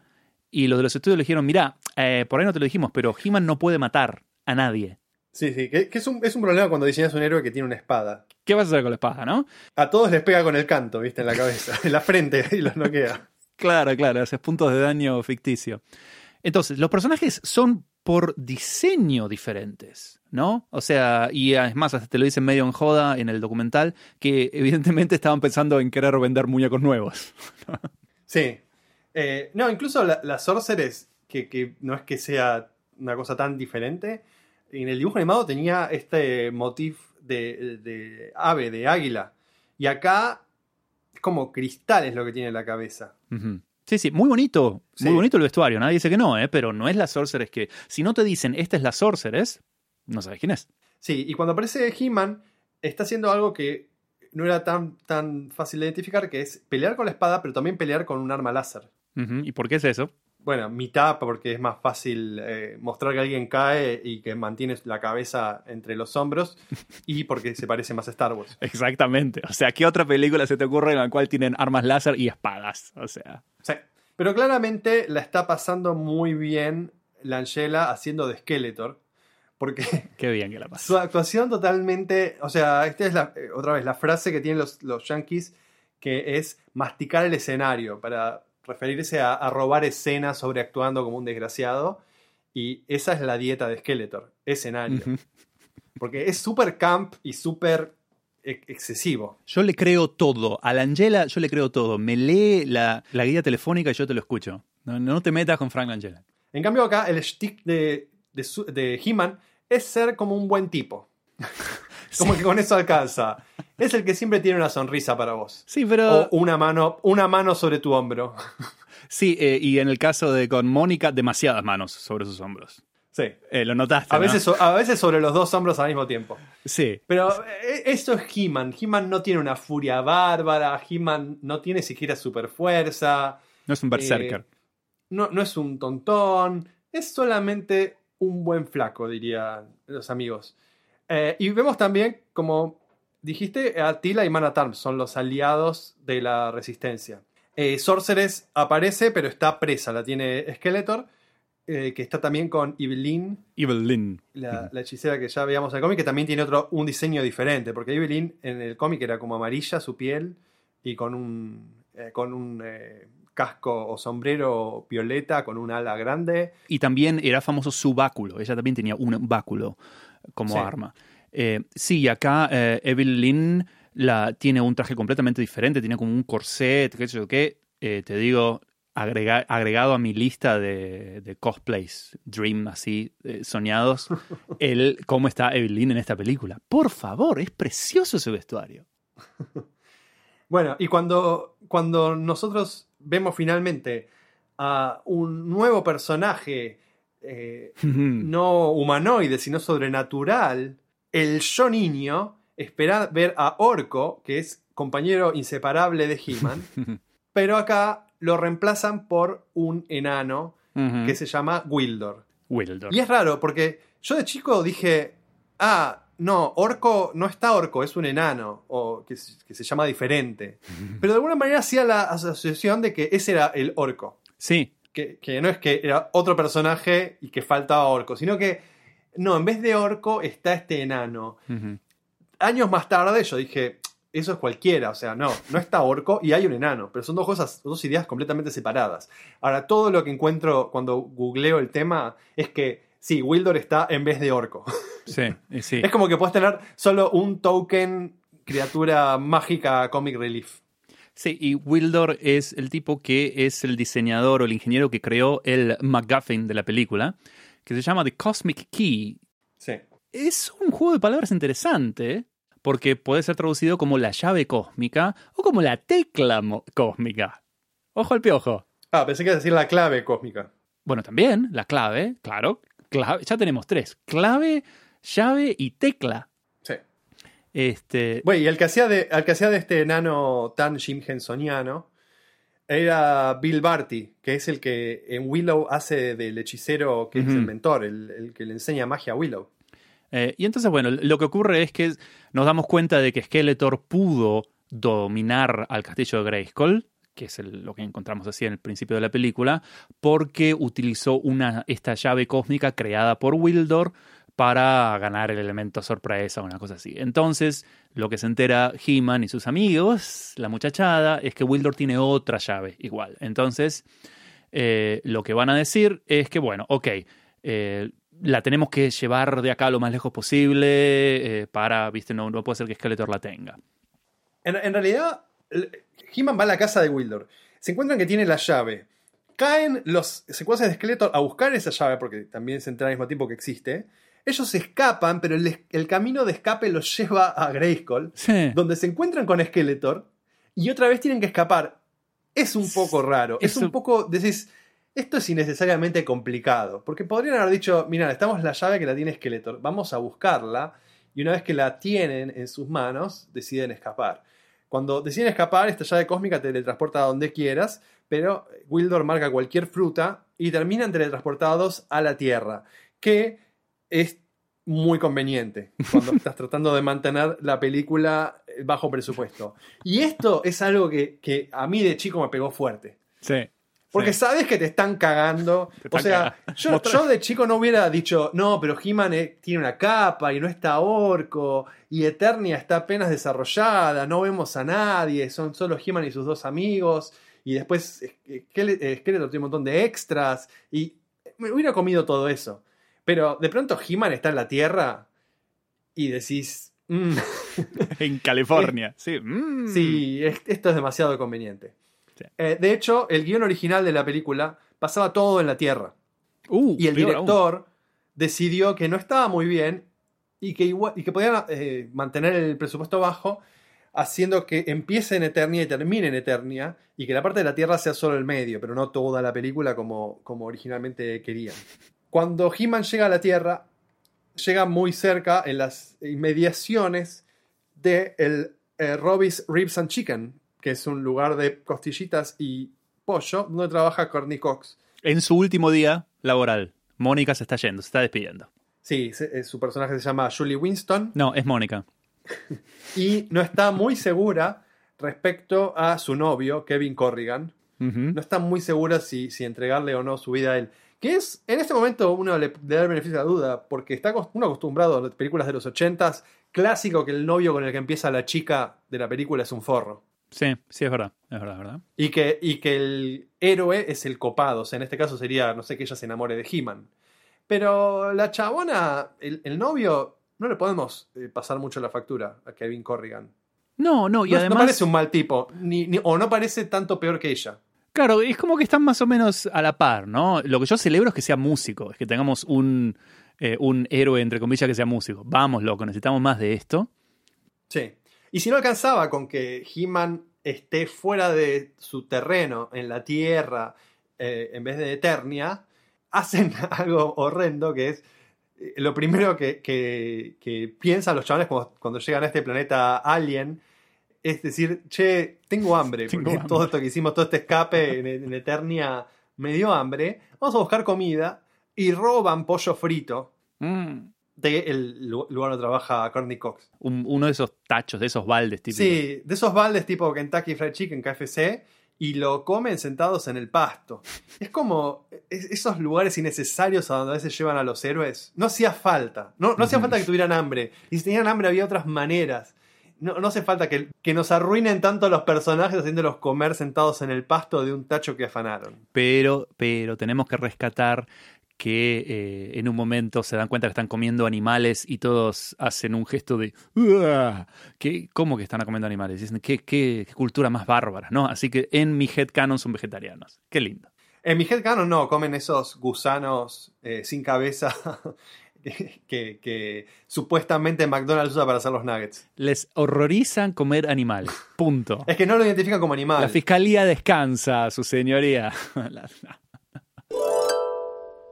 Y los de los estudios le dijeron, mirá, eh, por ahí no te lo dijimos, pero He-Man no puede matar a nadie. Sí, sí, que, que es, un, es un problema cuando diseñas un héroe que tiene una espada. ¿Qué vas a hacer con la espada, no? A todos les pega con el canto, viste, en la cabeza, en la frente y los noquea. Claro, claro, haces puntos de daño ficticio. Entonces, los personajes son por diseño diferentes, ¿no? O sea, y además hasta te lo dicen medio en joda en el documental, que evidentemente estaban pensando en querer vender muñecos nuevos. Sí. Eh, no, incluso la, la Sorceress, que, no es que sea una cosa tan diferente, en el dibujo animado tenía este motif de, ave, de águila. Y acá es como cristales lo que tiene en la cabeza. Sí, sí, muy bonito, muy bonito el vestuario, nadie dice que no, ¿eh? pero no es la Sorceress que, si no te dicen, esta es la Sorceress, no sabes quién es. Sí, y cuando aparece He-Man, está haciendo algo que no era tan, tan fácil de identificar, que es pelear con la espada, pero también pelear con un arma láser. ¿Y por qué es eso? Bueno, mitad porque es más fácil eh, mostrar que alguien cae y que mantiene la cabeza entre los hombros y porque se parece más a Star Wars. Exactamente. O sea, ¿qué otra película se te ocurre en la cual tienen armas láser y espadas? O sea, Sí. Pero claramente la está pasando muy bien Langella haciendo de Skeletor. Porque qué bien que la pasa. su actuación totalmente. O sea, esta es la, eh, otra vez la frase que tienen los, los yankees, que es masticar el escenario para referirse a, a robar escenas sobreactuando como un desgraciado. Y esa es la dieta de Skeletor, escenario. Porque es súper camp y súper e- excesivo. Yo le creo todo. A la Angela yo le creo todo. Me lee la, la guía telefónica y yo te lo escucho. No, no te metas con Frank Langella. En cambio, acá el stick de, de, de He-Man es ser como un buen tipo. como que con eso alcanza. Es el que siempre tiene una sonrisa para vos. Sí, pero... O una mano, una mano sobre tu hombro. Sí, eh, y en el caso de con Mónica, demasiadas manos sobre sus hombros. Sí. Eh, lo notaste. A veces, a veces sobre los dos hombros al mismo tiempo. Sí. Pero eh, esto es He-Man. He-Man no tiene una furia bárbara. He-Man no tiene siquiera super fuerza. No es un berserker. No, no es un tontón. Es solamente un buen flaco, dirían los amigos. Eh, y vemos también, como dijiste, Attila y Manatarm son los aliados de la resistencia. Eh, Sorceress aparece, pero está presa. La tiene Skeletor, eh, que está también con Evelyn, Evelyn. la, la hechicera que ya veíamos en el cómic, que también tiene otro, un diseño diferente. Porque Evelyn en el cómic era como amarilla su piel y con un, eh, con un eh, casco o sombrero violeta, con un ala grande. Y también era famoso su báculo. Ella también tenía un báculo como Sí. arma. Eh, sí, acá eh, Evelyn la, tiene un traje completamente diferente. Tiene como un corset, qué sé yo qué. Eh, te digo, agrega- agregado a mi lista de, de cosplays, Dream, así, eh, soñados, el cómo está Evelyn en esta película. Por favor, es precioso ese vestuario. Bueno, y cuando, cuando nosotros vemos finalmente a un nuevo personaje eh, no humanoide, sino sobrenatural, el yo niño espera ver a Orco, que es compañero inseparable de He-Man, pero acá lo reemplazan por un enano que se llama Wildor. Wildor. Y es raro, porque yo de chico dije, ah, no, Orco no está Orco, es un enano, o que, que se llama diferente. Pero de alguna manera hacía la asociación de que ese era el Orco. Sí, Que, que no es que era otro personaje y que faltaba Orco, sino que, no, en vez de Orco está este enano. Años más tarde yo dije, eso es cualquiera, o sea, no, no está Orco y hay un enano, pero son dos cosas, dos ideas completamente separadas. Ahora, todo lo que encuentro cuando googleo el tema es que, sí, Wildor está en vez de Orco. sí, sí. Es como que puedes tener solo un token criatura mágica comic relief. Sí, y Wildor es el tipo que es el diseñador o el ingeniero que creó el MacGuffin de la película, que se llama The Cosmic Key. Sí. Es un juego de palabras interesante, porque puede ser traducido como la llave cósmica o como la tecla cósmica. Ojo al piojo. Ah, pensé que ibas a decir la clave cósmica. Bueno, también la clave, claro. clave- ya tenemos tres. Clave, llave y tecla. Este, Bueno, y el que hacía de, el que hacía de este enano tan Jim Hensoniano era Bill Barty, que es el que en Willow hace del hechicero que es el mentor, el, el que le enseña magia a Willow. Eh, y entonces, bueno, lo que ocurre es que nos damos cuenta de que Skeletor pudo dominar al castillo de Grayskull, que es el- lo que encontramos así en el principio de la película, porque utilizó una, esta llave cósmica creada por Wildor para ganar el elemento sorpresa o una cosa así. Entonces, lo que se entera He-Man y sus amigos, la muchachada, es que Wildor tiene otra llave igual. Entonces, eh, lo que van a decir es que, bueno, ok, eh, la tenemos que llevar de acá lo más lejos posible eh, para, viste, no, puede ser que Skeletor la tenga. En, en realidad, He-Man va a la casa de Wildor. Se encuentran que tiene la llave. Caen los secuaces de Skeletor a buscar esa llave, porque también se entera al mismo tiempo que existe. Ellos se escapan, pero el, el camino de escape los lleva a Grayskull, Sí. donde se encuentran con Skeletor y otra vez tienen que escapar. Es un poco raro. Es un poco. Decís, esto es innecesariamente complicado. Porque podrían haber dicho: Mira, estamos la llave que la tiene Skeletor, vamos a buscarla y una vez que la tienen en sus manos, deciden escapar. Cuando deciden escapar, esta llave cósmica te teletransporta a donde quieras, pero Wildor marca cualquier fruta y terminan teletransportados a la Tierra, que es muy conveniente cuando estás tratando de mantener la película bajo presupuesto. Y esto es algo que, que a mí de chico me pegó fuerte. Sí. Porque sí. sabes que te están cagando. Te o sea, yo, yo de chico no hubiera dicho, no, pero He-Man eh, tiene una capa y no está orco, y Eternia está apenas desarrollada, no vemos a nadie, son solo He-Man y sus dos amigos, y después eh, eh, eh, Skeletor tiene un montón de extras, y me hubiera comido todo eso. Pero de pronto He-Man está en la Tierra y decís, "Mm, En California. Sí. mm. Sí, es- esto es demasiado conveniente. Sí. Eh, de hecho, el guion original de la película pasaba todo en la Tierra. Uh, Y el aún. director decidió que no estaba muy bien y que, igual, y que podían eh, mantener el presupuesto bajo haciendo que empiece en Eternia y termine en Eternia y que la parte de la Tierra sea solo el medio, pero no toda la película como, como originalmente querían. Cuando He-Man llega a la Tierra, llega muy cerca en las inmediaciones de el eh, Robbie's Ribs and Chicken, que es un lugar de costillitas y pollo donde trabaja Courtney Cox. En su último día laboral, Mónica se está yendo, se está despidiendo. Sí, se- eh, su personaje se llama Julie Winston No, es Mónica. y no está muy segura respecto a su novio, Kevin Corrigan. No está muy segura si, si entregarle o no su vida a él. Que es, en este momento, uno le, le da el beneficio de la duda, porque está uno acostumbrado a las películas de los ochentas, clásico que el novio con el que empieza la chica de la película es un forro. Sí, sí, es verdad. Es verdad, es verdad. Y que, y que el héroe es el copado. O sea, en este caso sería, no sé, que ella se enamore de He-Man. Pero la chabona, el, el novio, no le podemos eh, pasar mucho la factura a Kevin Corrigan. No, no, y no, no además. parece un mal tipo, ni, ni- o no parece tanto peor que ella. Claro, es como que están más o menos a la par, ¿no? Lo que yo celebro es que sea músico, es que tengamos un, eh, un héroe, entre comillas, que sea músico. Vamos, loco, necesitamos más de esto. Sí. Y si no alcanzaba con que He-Man esté fuera de su terreno, en la Tierra, eh, en vez de Eternia, hacen algo horrendo que es eh, lo primero que, que- piensan los chavales cuando llegan a este planeta alien. Es decir, che, tengo hambre. Tengo porque hambre. todo esto que hicimos, todo este escape en, en Eternia me dio hambre. Vamos a buscar comida y roban pollo frito Mm. del lu- lugar donde trabaja Courtney Cox. Un- uno de esos tachos, de esos baldes típicos. Sí, de esos baldes tipo Kentucky Fried Chicken, KFC, y lo comen sentados en el pasto. Es como es- esos lugares innecesarios a donde a veces llevan a los héroes. No hacía falta. No, no hacía falta que tuvieran hambre. Y si tenían hambre había otras maneras. No, no hace falta que, que nos arruinen tanto los personajes haciéndolos comer sentados en el pasto de un tacho que afanaron. Pero, pero tenemos que rescatar que eh, en un momento se dan cuenta que están comiendo animales y todos hacen un gesto de. ¿Qué, ¿Cómo que están comiendo animales? Dicen, ¿qué, qué, qué cultura más bárbara, ¿no? Así que en mi headcanon son vegetarianos. Qué lindo. En mi headcanon no, comen esos gusanos eh, sin cabeza que, supuestamente McDonald's usa para hacer los nuggets. Les horrorizan comer animales. Punto. Es que no lo identifican como animal. La fiscalía descansa, su señoría.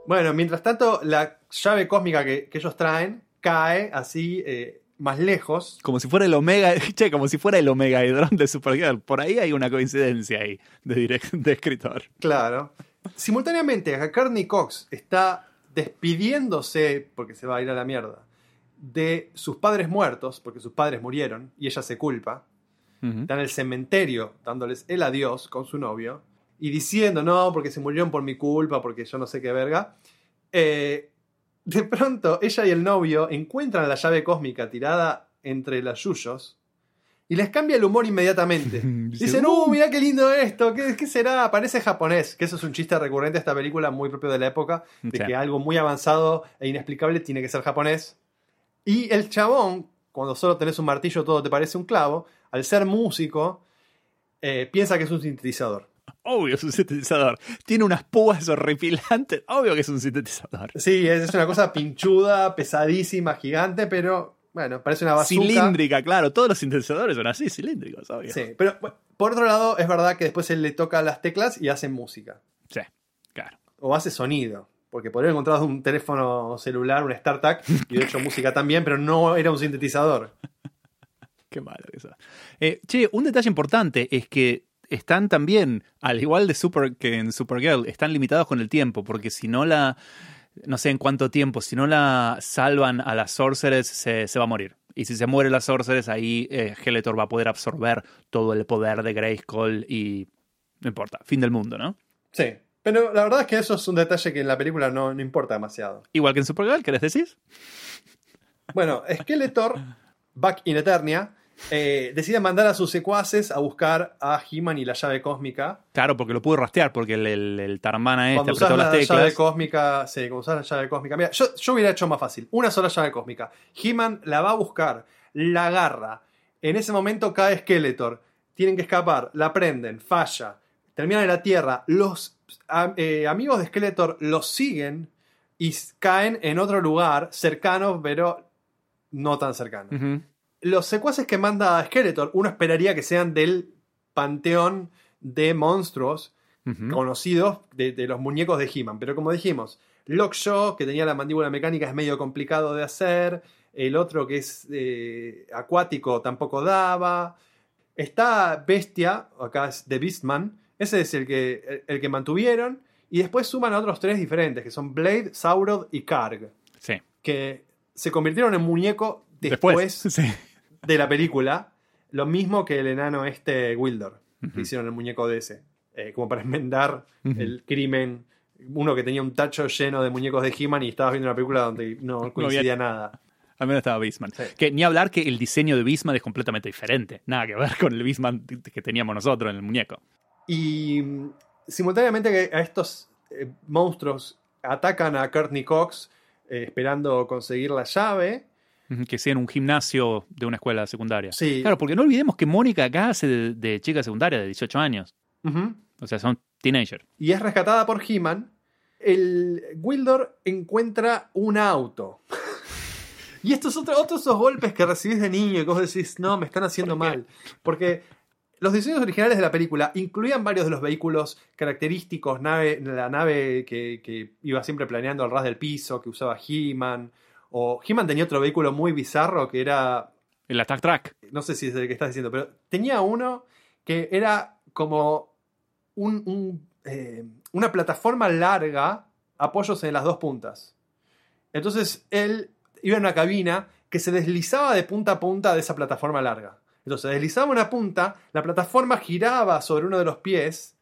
Bueno, mientras tanto, la llave cósmica que, que ellos traen cae así eh, más lejos. Como si fuera el Omega, che, como si fuera el Omega Hidron de Supergirl. Por ahí hay una coincidencia ahí de, direct- de escritor. Claro. Simultáneamente, Courtney Cox está despidiéndose, porque se va a ir a la mierda, de sus padres muertos, porque sus padres murieron y ella se culpa. Está en el cementerio dándoles el adiós con su novio y diciendo, no, porque se murieron por mi culpa, porque yo no sé qué verga. Eh, de pronto, ella y el novio encuentran la llave cósmica tirada entre las yuyos y les cambia el humor inmediatamente. Dice, Dicen, "Uh". ¡uh, mira qué lindo esto! ¿Qué, qué será? Parece japonés. Que eso es un chiste recurrente de esta película, muy propio de la época, de Sí. que algo muy avanzado e inexplicable tiene que ser japonés. Y el chabón, cuando solo tenés un martillo todo te parece un clavo, al ser músico, eh, piensa que es un sintetizador. Obvio es un sintetizador. Tiene unas púas horripilantes. Obvio que es un sintetizador. Sí, es, es una cosa pinchuda, pesadísima, gigante, pero bueno, parece una bazooka. Cilíndrica, claro. Todos los sintetizadores son así, cilíndricos, obvio. Sí, pero por otro lado, es verdad que después él le toca las teclas y hace música. Sí, claro. O hace sonido. porque podría haber encontrado un teléfono celular, un StarTAC, y de hecho música también, pero no era un sintetizador. Qué malo eso. Eh, che, un detalle importante es que están también, al igual de Super que en Supergirl, están limitados con el tiempo, porque si no la, no sé en cuánto tiempo, si no la salvan a las Sorceress, se, se va a morir. Y si se muere la Sorceress, ahí eh, Skeletor va a poder absorber todo el poder de Grayskull y no importa, fin del mundo, ¿no? Sí, pero la verdad es que eso es un detalle que en la película no, no importa demasiado. Igual que en Supergirl, ¿qué les decís? Bueno, Skeletor, Back in Eternia, eh, decide mandar a sus secuaces a buscar a He-Man y la llave cósmica. Claro, porque lo pudo rastrear, porque el, el, el Tarmana este Cuando apretó las la teclas. llave cósmica, sí, cuando usas la llave cósmica. Mira, yo, yo hubiera hecho más fácil. Una sola llave cósmica. He-Man la va a buscar, la agarra. En ese momento cae Skeletor. Tienen que escapar, la prenden, falla. Terminan en la Tierra. Los a- eh, amigos de Skeletor los siguen y caen en otro lugar cercano, pero no tan cercano. Ujú. Los secuaces que manda Skeletor, uno esperaría que sean del panteón de monstruos conocidos de, de los muñecos de He-Man. Pero como dijimos, Lockjaw, que tenía la mandíbula mecánica, es medio complicado de hacer. El otro, que es eh, acuático, tampoco daba. Está Bestia, acá es The Beastman. Ese es el que, el, el que mantuvieron. Y después suman a otros tres diferentes, que son Blade, Saurod y Karg. Sí. Que se convirtieron en muñeco después, Después. Sí. De la película. Lo mismo que el enano este Wildor. Que hicieron el muñeco de ese. Eh, como para enmendar el crimen. Uno que tenía un tacho lleno de muñecos de He-Man y estabas viendo una película donde no coincidía nada. Al menos estaba Beastman. Sí. Que ni hablar que el diseño de Beastman es completamente diferente. Nada que ver con el Beastman que teníamos nosotros en el muñeco. Y mm, simultáneamente a estos eh, monstruos atacan a Courtney Cox eh, esperando conseguir la llave. Que sea en un gimnasio de una escuela secundaria. Sí. Claro, porque no olvidemos que Mónica acá hace de, de chica secundaria de 18 años. O sea, son teenager. Y es rescatada por He-Man. El Wildor encuentra un auto. y estos otros otros esos golpes que recibís de niño y que vos decís, no, me están haciendo mal. Porque los diseños originales de la película incluían varios de los vehículos característicos, nave, la nave que, que iba siempre planeando al ras del piso, que usaba He-Man. O He-Man tenía otro vehículo muy bizarro que era El Attack Track. no sé si es el que estás diciendo, pero tenía uno que era como un- un, eh, una plataforma larga, apoyos en las dos puntas. Entonces él iba en una cabina que se deslizaba de punta a punta de esa plataforma larga. Entonces deslizaba una punta, la plataforma giraba sobre uno de los pies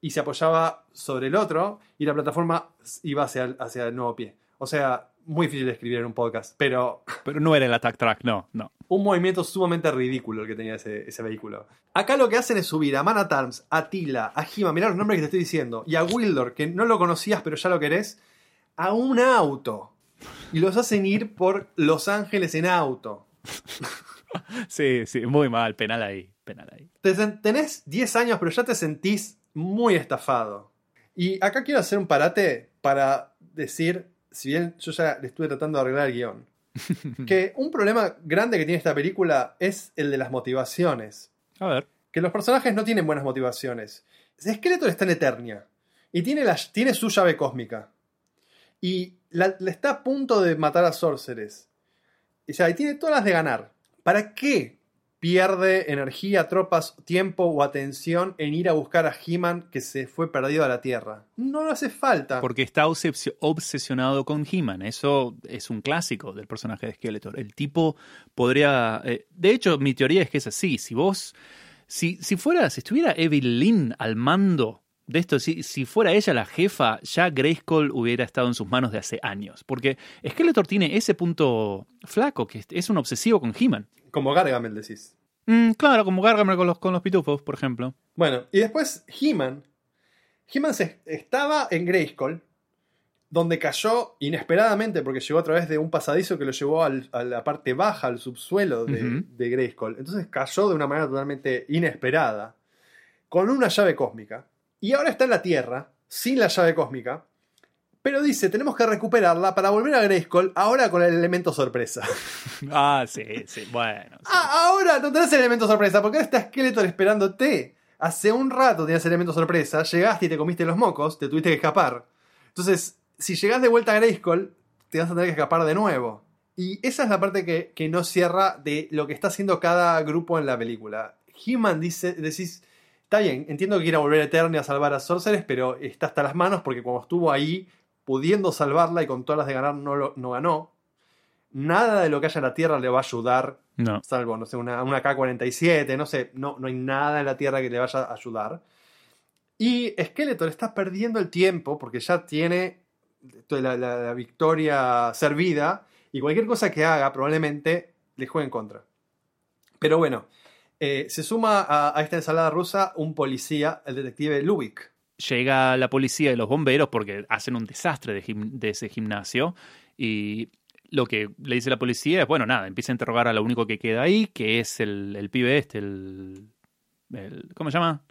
y se apoyaba sobre el otro y la plataforma iba hacia el, hacia el nuevo pie. O sea, muy difícil de escribir en un podcast, pero Pero no era el Attack Track, no, no. un movimiento sumamente ridículo el que tenía ese, ese vehículo. Acá lo que hacen es subir a Man at Arms, a Tila, a He-Man, mirá los nombres que te estoy diciendo, y a Wildor, que no lo conocías pero ya lo querés, a un auto. Y los hacen ir por Los Ángeles en auto. Sí, sí, muy mal. Penal ahí, penal ahí. Tenés 10 años pero ya te sentís muy estafado. Y acá quiero hacer un parate para decir, si bien yo ya le estuve tratando de arreglar el guion, que un problema grande que tiene esta película es el de las motivaciones. A ver. que los personajes no tienen buenas motivaciones. Skeletor está en Eternia y tiene, la, tiene su llave cósmica. Y la- la está a punto de matar a Sorceress. O sea, y tiene todas las de ganar. ¿Para qué pierde energía, tropas, tiempo o atención en ir a buscar a He-Man que se fue perdido a la Tierra? No le hace falta. Porque está obsesio- obsesionado con He-Man. Eso es un clásico del personaje de Skeletor. El tipo podría. eh, de hecho, mi teoría es que es así. Si vos. Si, si fuera. Si estuviera Evelyn al mando de esto, si, si fuera ella la jefa, ya Grayskull hubiera estado en sus manos de hace años. Porque Skeletor tiene ese punto flaco, que es un obsesivo con He-Man. Como Gargamel decís. Mm, claro, como Gargamel con los, con los pitufos, por ejemplo. Bueno, y después He-Man. He-Man estaba en Grayskull, donde cayó inesperadamente porque llegó a través de un pasadizo que lo llevó al- a la parte baja, al subsuelo de, Ujú. de Grayskull. Entonces cayó de una manera totalmente inesperada, con una llave cósmica. Y ahora está en la Tierra, sin la llave cósmica. Pero dice, tenemos que recuperarla para volver a Grayskull, ahora con el elemento sorpresa. Ah, sí, sí, bueno. sí. Ah, ahora no tenés el elemento sorpresa, porque ahora está Skeletor esperándote. Hace un rato tenías el elemento sorpresa, llegaste y te comiste los mocos, te tuviste que escapar. Entonces, si llegas de vuelta a Grayskull, te vas a tener que escapar de nuevo. Y esa es la parte que, que no cierra de lo que está haciendo cada grupo en la película. He-Man dice, decís, está bien, entiendo que quiera volver a Eternia a salvar a Sorceres, pero está hasta las manos porque cuando estuvo ahí, pudiendo salvarla y con todas las de ganar, no, lo, no ganó. Nada de lo que haya en la Tierra le va a ayudar, No. salvo, no sé, una, una K-47, no sé, no, no hay nada en la Tierra que le vaya a ayudar. Y Skeletor está perdiendo el tiempo porque ya tiene la, la- la victoria servida y cualquier cosa que haga probablemente le juegue en contra. Pero bueno, eh, se suma a, a esta ensalada rusa un policía, el detective Lubik. Llega la policía y los bomberos porque hacen un desastre de, ese gimnasio y lo que le dice la policía es, bueno, nada, empieza a interrogar a lo único que queda ahí, que es el, el pibe este, el, el- ¿Cómo se llama?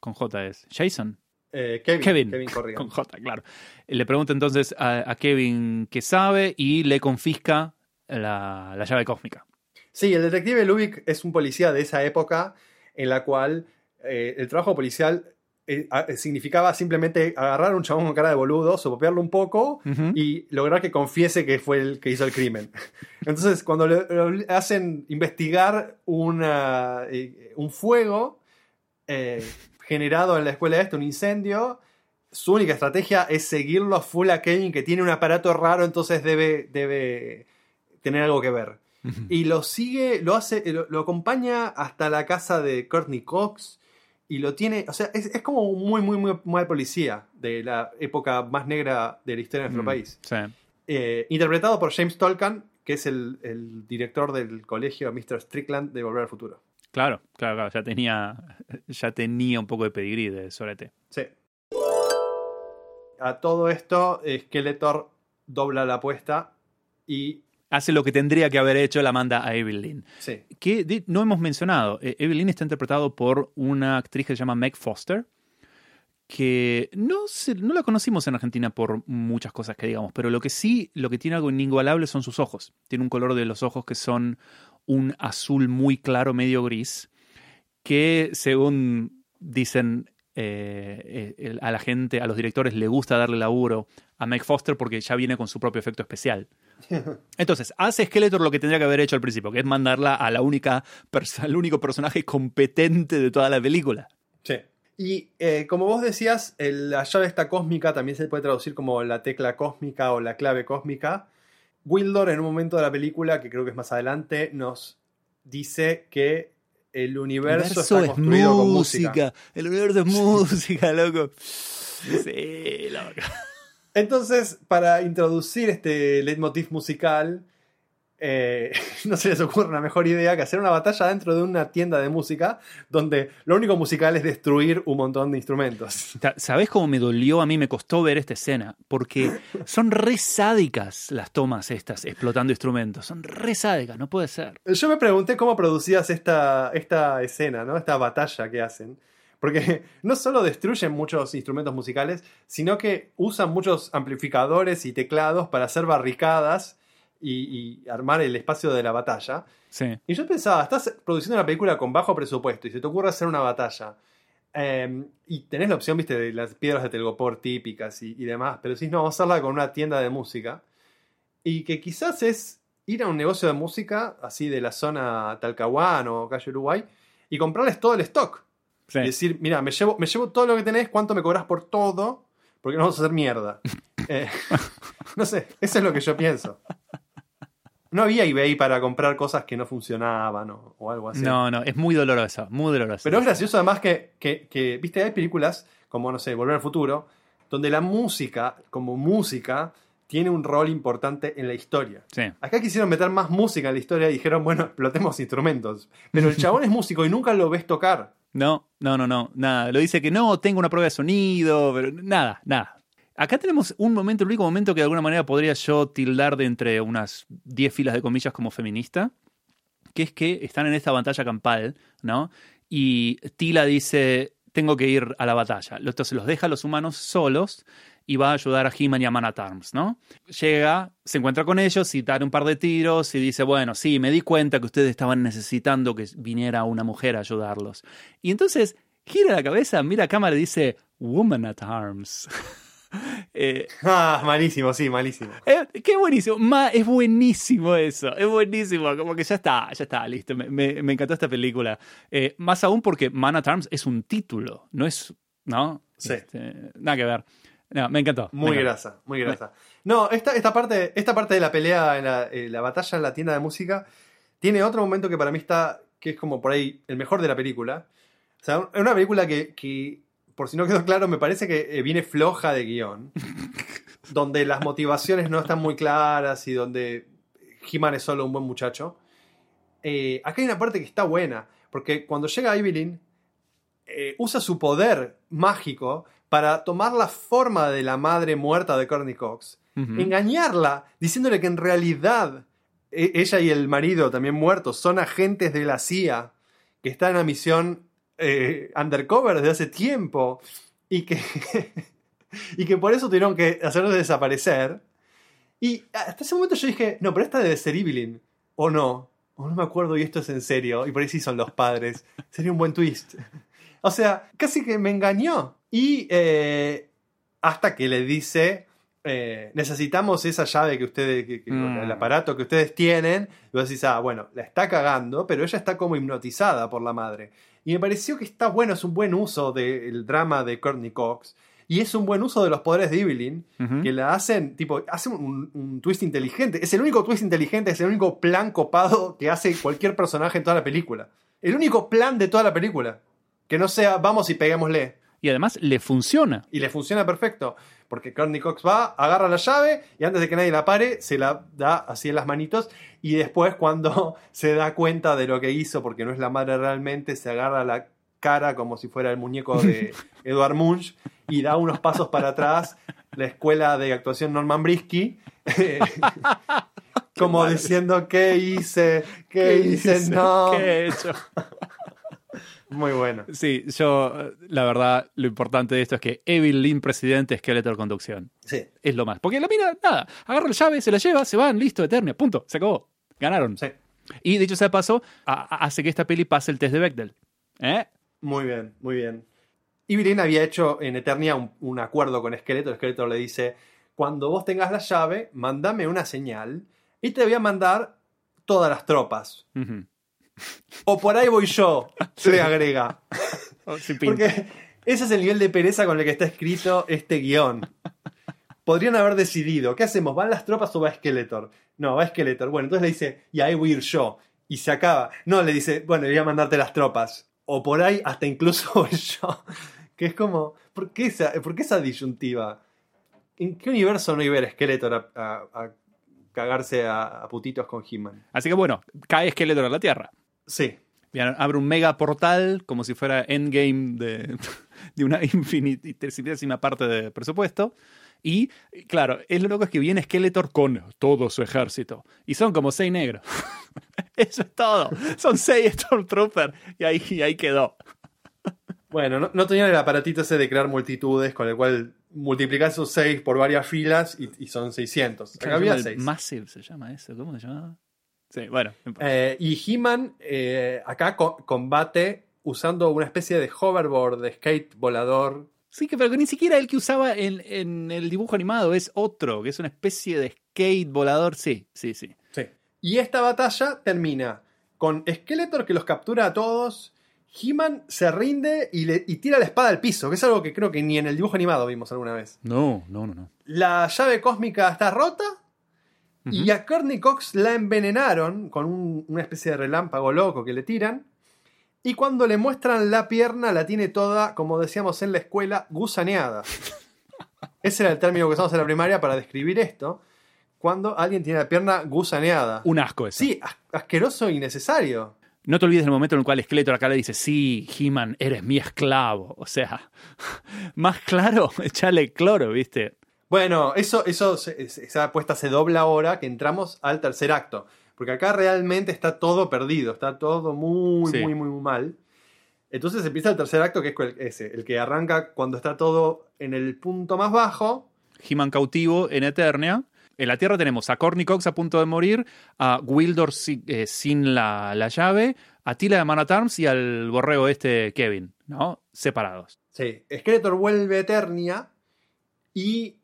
Con J es. Jason. Eh, Kevin, Kevin. Con J, claro. Le pregunta entonces a, a Kevin qué sabe y le confisca la, la llave cósmica. Sí, el detective Lubik es un policía de esa época en la cual eh, el trabajo policial eh, a- significaba simplemente agarrar a un chabón con cara de boludo, sopopearlo un poco y lograr que confiese que fue el que hizo el crimen. Entonces, cuando le, le hacen investigar una, eh, un fuego eh, generado en la escuela esta, un incendio, su única estrategia es seguirlo a full a Kevin, que tiene un aparato raro, entonces debe, debe tener algo que ver. Y lo sigue, lo hace, lo, lo acompaña hasta la casa de Courtney Cox. Y lo tiene, o sea, es, es como un muy, muy, muy mal policía de la época más negra de la historia de nuestro Mm, país. Sí. Eh, interpretado por James Tolkan, que es el, el director del colegio Mr. Strickland de Volver al Futuro. Claro, claro, claro. Ya tenía, ya tenía un poco de pedigrí de Sorete. Sí. A todo esto, Skeletor dobla la apuesta y. Hace lo que tendría que haber hecho, la manda a Evelyn. Sí. Que no hemos mencionado. Eh, Evelyn está interpretado por una actriz que se llama Meg Foster, que no, se- no la conocimos en Argentina por muchas cosas que digamos, pero lo que sí, lo que tiene algo inigualable son sus ojos. Tiene un color de los ojos que son un azul muy claro, medio gris, que según dicen eh, eh, a la gente, a los directores, le gusta darle laburo a Meg Foster porque ya viene con su propio efecto especial. Entonces, hace Skeletor lo que tendría que haber hecho al principio, que es mandarla a la única al único personaje competente de toda la película. Sí. Y eh, como vos decías, el- la llave esta cósmica también se puede traducir como la tecla cósmica o la clave cósmica. Wildor en un momento de la película, que creo que es más adelante, nos dice que el universo, está construido con música. El universo es música, loco. Sí, loco. Entonces, para introducir este leitmotiv musical, eh, no se les ocurre una mejor idea que hacer una batalla dentro de una tienda de música donde lo único musical es destruir un montón de instrumentos. ¿Sabés cómo me dolió? A mí me costó ver esta escena. Porque son re sádicas las tomas estas, explotando instrumentos. Son re sádicas, no puede ser. Yo me pregunté cómo producías esta, esta escena, ¿no? Esta batalla que hacen. Porque no solo destruyen muchos instrumentos musicales, sino que usan muchos amplificadores y teclados para hacer barricadas y, y armar el espacio de la batalla. Sí. Y yo pensaba, estás produciendo una película con bajo presupuesto y se te ocurre hacer una batalla. eh, y tenés la opción, viste, de las piedras de telgopor típicas y, y demás, pero decís, no, vamos a hacerla con una tienda de música. Y que quizás es ir a un negocio de música, así de la zona Talcahuán o calle Uruguay, y comprarles todo el stock. sí. Y decir, mira, me llevo, me llevo todo lo que tenés, ¿cuánto me cobras por todo? Porque no vamos a hacer mierda. Eh, no sé, eso es lo que yo pienso. No había eBay para comprar cosas que no funcionaban o, o algo así. No, no, es muy dolorosa, muy dolorosa. Pero es gracioso además que, que, que, viste, hay películas como, no sé, Volver al Futuro, donde la música, como música, tiene un rol importante en la historia. Sí. Acá quisieron meter más música en la historia y dijeron, bueno, explotemos instrumentos. Pero el chabón es músico y nunca lo ves tocar. No, no, no, no, nada. Lo dice que no, tengo una prueba de sonido, pero nada, nada. Acá tenemos un momento, el único momento que de alguna manera podría yo tildar de entre unas 10 filas de comillas como feminista, que es que están en esta batalla campal, ¿no? Y Tila dice, tengo que ir a la batalla. Entonces los deja a los humanos solos y va a ayudar a He-Man y a Man at Arms, ¿no? Llega, se encuentra con ellos y da un par de tiros y dice, bueno, sí, me di cuenta que ustedes estaban necesitando que viniera una mujer a ayudarlos. Y entonces gira la cabeza, mira a cámara y dice, Woman at Arms. Eh, Ah, malísimo, sí, malísimo. eh, qué buenísimo. Ma, es buenísimo eso. Es buenísimo. Como que ya está, ya está, listo. Me, me- me encantó esta película. Eh, más aún porque Man at Arms es un título, no es. ¿No? Sí. Este, nada que ver. No, me encantó. me Muy encantó. grasa, muy grasa. No, esta, esta, parte, esta parte de la pelea, en la, la batalla en la tienda de música, tiene otro momento que para mí está, que es como por ahí el mejor de la película. O sea, es una película que, que, por si no quedó claro, me parece que eh, viene floja de guion. donde las motivaciones no están muy claras y donde He-Man es solo un buen muchacho. Eh, acá hay una parte que está buena, porque cuando llega Evelyn, eh, usa su poder mágico para tomar la forma de la madre muerta de Courtney Cox, engañarla, diciéndole que en realidad e- ella y el marido también muertos son agentes de la CIA que están en una misión eh, undercover desde hace tiempo y que, y que por eso tuvieron que hacerlos desaparecer. Y hasta ese momento yo dije, no, pero esta debe ser Evelyn, o no, o no me acuerdo y esto es en serio, y por ahí sí son los padres. Sería un buen twist. O sea, casi que me engañó. Y eh, hasta que le dice, eh, necesitamos esa llave que ustedes, que- que- Mm. el aparato que ustedes tienen. Y vos decís, ah, bueno, la está cagando, pero ella está como hipnotizada por la madre. Y me pareció que está bueno, es un buen uso del drama de Courtney Cox. Y es un buen uso de los poderes de Evelyn, que la hacen, tipo, hacen un, un twist inteligente. Es el único twist inteligente, es el único plan copado que hace cualquier personaje en toda la película. El único plan de toda la película. Que no sea, vamos y peguémosle. Y además le funciona. Y le funciona perfecto. Porque Courtney Cox va, agarra la llave y antes de que nadie la pare, se la da así en las manitos. Y después, cuando se da cuenta de lo que hizo, porque no es la madre realmente, se agarra la cara como si fuera el muñeco de Edward Munch y da unos pasos para atrás. La escuela de actuación Norman Brisky. como diciendo, ¿qué hice? ¿Qué, hice? hice? No. ¿Qué he hecho? Muy bueno. Sí, yo, la verdad, lo importante de esto es que Evelyn, presidente, Skeletor, conducción. Sí, Es lo más. Porque la mina, nada, agarra la llave, se la lleva, se van, listo, Eternia, punto, se acabó. Ganaron. sí. Y dicho sea de paso, a- a- hace que esta peli pase el test de Bechdel. ¿Eh? Muy bien, muy bien. Evelyn había hecho en Eternia un, un acuerdo con Skeletor. Skeletor le dice: Cuando vos tengas la llave, mandame una señal y te voy a mandar todas las tropas. Ujú. O por ahí voy yo, le agrega. Oh. Porque ese es el nivel de pereza con el que está escrito este guion. Podrían haber decidido: ¿qué hacemos? ¿Van las tropas o va Skeletor? No, va Skeletor. Bueno, entonces le dice: Y ahí voy a ir yo. Y se acaba. No, le dice: Bueno, voy a mandarte las tropas. O por ahí hasta incluso voy yo. Que es como, ¿por qué esa, por qué esa disyuntiva? ¿En qué universo no iba a ver Skeletor a, a- a cagarse a, a putitos con He-Man? Así que bueno, cae Skeletor a la Tierra. Sí, abre un mega portal como si fuera Endgame de, de una infinitesimísima parte de presupuesto. Y, claro, es lo loco es que viene Skeletor con todo su ejército. Y son como seis negros. Eso es todo. Son seis Stormtroopers. Y ahí, y ahí quedó. Bueno, no, no tenían el aparatito ese de crear multitudes con el cual multiplicás esos 6 por varias filas y, y son 600. Acá había 6. Massive se llama eso. ¿Cómo se llama? Sí, bueno. Eh, y He-Man eh, acá co- combate usando una especie de hoverboard, de skate volador. Sí, que, pero que ni siquiera el que usaba en, en el dibujo animado es otro, que es una especie de skate volador. Sí, sí, sí. Y esta batalla termina con Skeletor que los captura a todos. He-Man se rinde y, le, y tira la espada al piso, que es algo que creo que ni en el dibujo animado vimos alguna vez. No, no, no, no. La llave cósmica está rota y a Courtney Cox la envenenaron con un- una especie de relámpago loco que le tiran. Y cuando le muestran la pierna, la tiene toda, como decíamos en la escuela, gusaneada. Ese era el término que usamos en la primaria para describir esto. Cuando alguien tiene la pierna gusaneada. Un asco eso. Sí, as- asqueroso e innecesario. No te olvides del momento en el cual Skeletor acá le dice, sí, He-Man, eres mi esclavo. O sea, más claro, echarle cloro, ¿viste? Bueno, eso, esa apuesta se dobla ahora que entramos al tercer acto. Porque acá realmente está todo perdido, está todo muy, Sí. muy, muy, muy mal. Entonces empieza el tercer acto, que es el- ese, el que arranca cuando está todo en el punto más bajo. He-Man cautivo en Eternia. En la Tierra tenemos a Corny Cox a punto de morir, a Wildor eh, sin la, la llave, a Tila de Man at Arms y al borrego este Kevin, ¿no? Separados. Sí, Skeletor vuelve a Eternia Y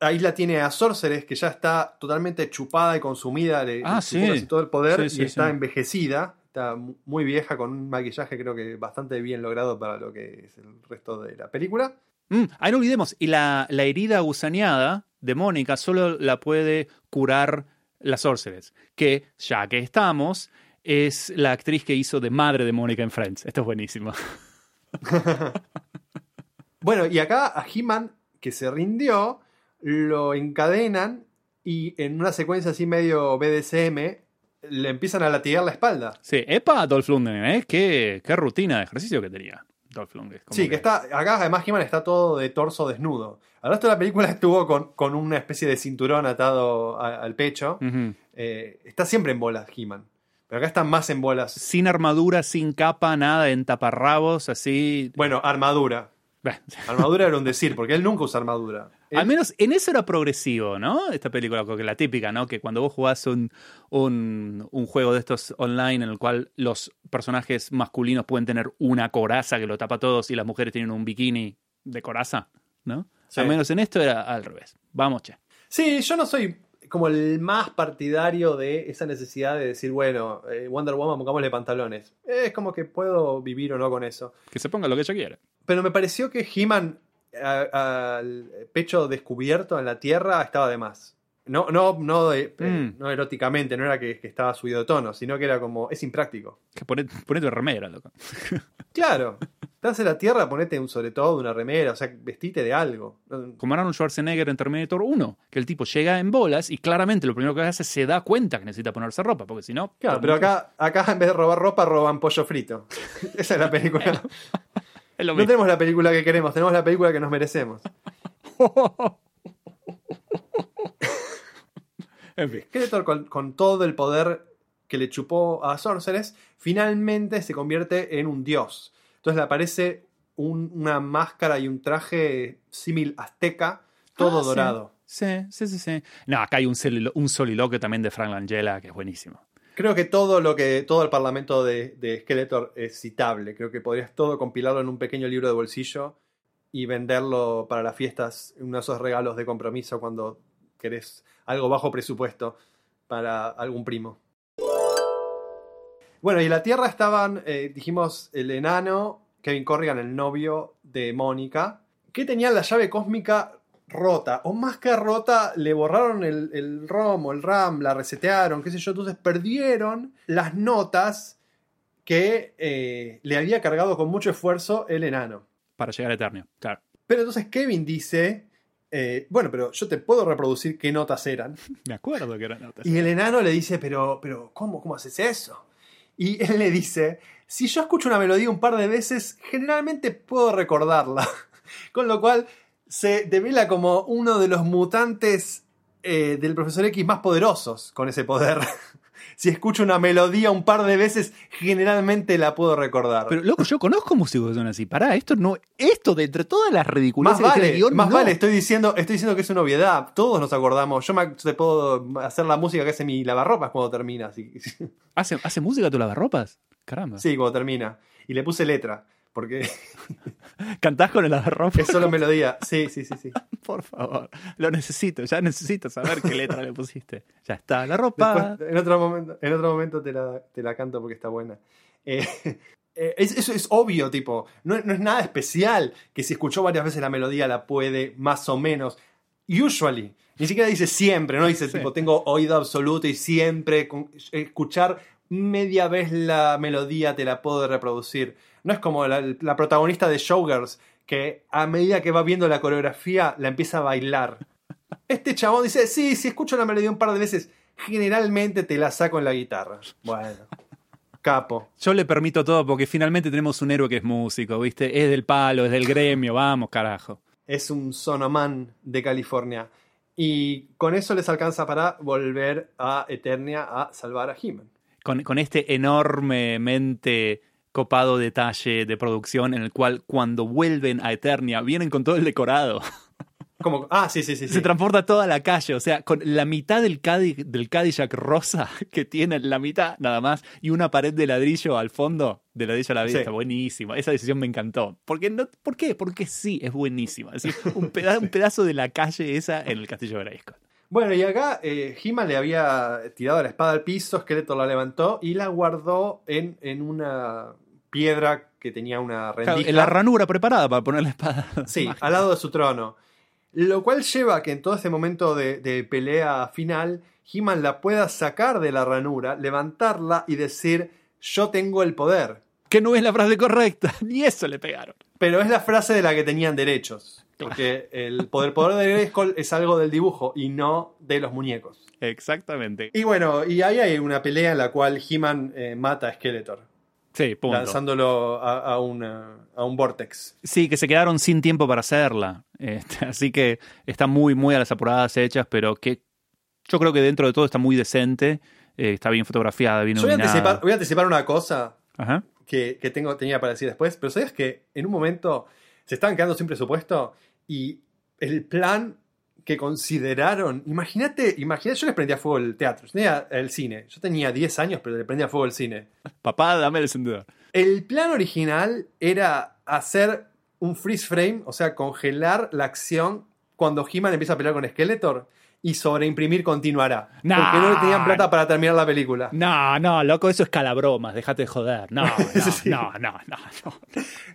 ahí la tiene a Sorceress, que ya está totalmente chupada y consumida de, Ah, sí. todo el poder Sí, sí, y está envejecida. Está mu- muy vieja con un maquillaje creo que bastante bien logrado para lo que es el resto de la película. Mm, ahí no olvidemos, y la, la herida gusaneada de Mónica solo la puede curar la Sorceress, que ya que estamos, es la actriz que hizo de madre de Mónica en Friends. Esto es buenísimo. Bueno, y acá a He-Man, que se rindió, lo encadenan y en una secuencia así medio BDSM le empiezan a latigar la espalda. Sí, epa, Dolph Lundgren, ¿eh? Qué, qué rutina de ejercicio que tenía Dolph Lundgren. Sí, que está, acá además He-Man está todo de torso desnudo. El resto de la película estuvo con, con una especie de cinturón atado a- al pecho. Eh, está siempre en bolas He-Man. Pero acá está más en bolas. Sin armadura, sin capa, nada, en taparrabos, así. Bueno, armadura. Armadura era un decir, porque él nunca usa armadura. Él- Al menos en eso era progresivo, ¿no? Esta película, porque la típica, ¿no? Que cuando vos jugás un, un, un juego de estos online en el cual los personajes masculinos pueden tener una coraza que lo tapa a todos y las mujeres tienen un bikini de coraza, ¿no? Sí. Al menos en esto era al revés. Vamos, che. Sí, yo no soy como el más partidario de esa necesidad de decir, bueno, eh, Wonder Woman, pongámosle pantalones. Es como que puedo vivir o no con eso. Que se ponga lo que ella quiera. Pero me pareció que He-Man al pecho descubierto en la tierra estaba de más. No, no, no, eh, Mm. no eróticamente, no era que, que estaba subido de tono, sino que era como, es impráctico. Que poné- ponete remera, loco. Claro, estás en la tierra, ponete un sobre todo, una remera, o sea, vestite de algo. Como Arnold Schwarzenegger en Terminator 1, que el tipo llega en bolas y claramente lo primero que hace es se da cuenta que necesita ponerse ropa, porque si no. Claro, pero acá, acá en vez de robar ropa, roban pollo frito. Esa es la película. Es lo No mismo. tenemos la película que queremos, tenemos la película que nos merecemos. en fin. Skeletor, con, con todo el poder que le chupó a Sorceress, finalmente se convierte en un dios. Entonces le aparece un- una máscara y un traje símil azteca, todo Ah, sí. dorado. Sí, sí, sí, sí. No, acá hay un, solilo- un soliloquio también de Frank Langella que es buenísimo. Creo que todo lo que todo el parlamento de, Skeletor es citable. Creo que podrías todo compilarlo en un pequeño libro de bolsillo y venderlo para las fiestas, uno de esos regalos de compromiso cuando querés algo bajo presupuesto para algún primo. Bueno, y en la Tierra estaban, eh, dijimos, el enano, Kevin Corrigan, el novio de Mónica, que tenían la llave cósmica rota, o más que rota, le borraron el, el ROM o el RAM, la resetearon, qué sé yo, entonces perdieron las notas que eh, le había cargado con mucho esfuerzo el enano. Para llegar a Eternia, claro. Pero entonces Kevin dice, eh, bueno, pero yo te puedo reproducir qué notas eran. Me acuerdo que era notas. Y el enano le dice, pero, pero, ¿cómo, cómo haces eso? Y él le dice, si yo escucho una melodía un par de veces, generalmente puedo recordarla. Con lo cual se devela como uno de los mutantes eh, del profesor X más poderosos con ese poder. si escucho una melodía un par de veces, generalmente la puedo recordar. Pero, loco, yo conozco músicos que son así. Pará, esto no. Esto de entre todas las más ridiculeces tiene vale, guion, más no. vale, estoy diciendo, estoy diciendo que es una obviedad. Todos nos acordamos. Yo me, te puedo hacer la música que hace mi lavarropas cuando termina. así- ¿Hace, ¿Hace música tu lavarropas? Caramba. Sí, cuando termina. Y le puse letra, porque ¿Cantás con el lavarropas? es solo melodía. Sí, sí, sí, sí. Por favor. Lo necesito. Ya necesito saber qué letra le pusiste. Ya está. La ropa. Después, en otro momento, en otro momento te, la, te la canto porque está buena. Eh, eh, es- eso es obvio, tipo. No, no es nada especial que si escuchó varias veces la melodía la puede más o menos. Usually. Ni siquiera dice siempre, no dice Sí. tipo tengo oído absoluto y siempre con- escuchar media vez la melodía te la puedo reproducir. No es como la, la protagonista de Showgirls que a medida que va viendo la coreografía la empieza a bailar. Este chabón dice, sí, si escucho la melodía un par de veces, generalmente te la saco en la guitarra. Bueno, capo. Yo le permito todo porque finalmente tenemos un héroe que es músico, ¿viste? Es del palo, es del gremio. Vamos, carajo. Es un sonoman de California. Y con eso les alcanza para volver a Eternia a salvar a He-Man. con, con este enormemente copado detalle de producción en el cual cuando vuelven a Eternia vienen con todo el decorado. Como, ah, sí, sí, sí. sí. Se transporta toda la calle, o sea, con la mitad del, Cadi- del Cadillac rosa que tiene, la mitad nada más, y una pared de ladrillo al fondo, de ladrillo a la vista, Sí. buenísima. Esa decisión me encantó. Porque no, ¿Por qué? Porque sí, es buenísima. Es decir, un, peda- un pedazo de la calle esa en el castillo de Grayskull. Bueno, y acá eh, He-Man le había tirado la espada al piso, Skeletor la levantó y la guardó en, en una piedra que tenía una Claro, rendija. en la ranura preparada para poner la espada. Sí, al lado de su trono. Lo cual lleva a que en todo este momento de, de pelea final, He-Man la pueda sacar de la ranura, levantarla y decir, yo tengo el poder. Que no es la frase correcta, ni eso le pegaron. Pero es la frase de la que tenían derechos. Porque el poder, poder de Grayskull es algo del dibujo y no de los muñecos. Exactamente. Y bueno, y ahí hay una pelea en la cual He-Man eh, mata a Skeletor, Sí, punto. lanzándolo a, a una- a un vortex. Sí, que se quedaron sin tiempo para hacerla. Este, así que están muy, muy a las apuradas hechas, pero que yo creo que dentro de todo está muy decente. eh, está bien fotografiada, bien Yo voy a, iluminada. anticipar, voy a anticipar una cosa Ajá. que, que tengo, tenía para decir después, pero ¿sabías que en un momento se estaban quedando sin presupuesto y el plan que consideraron, imagínate, imagínate, yo les prendía fuego el teatro, yo tenía el cine, yo tenía 10 años, pero le prendía fuego el cine. Papá, dame el encendedor. El plan original era hacer un freeze frame, o sea, congelar la acción cuando He-Man empieza a pelear con Skeletor y sobreimprimir continuará. Porque no tenían plata para terminar la película. No, no, loco, eso es calabromas, déjate de joder. No, no, Sí. no, no, no, no.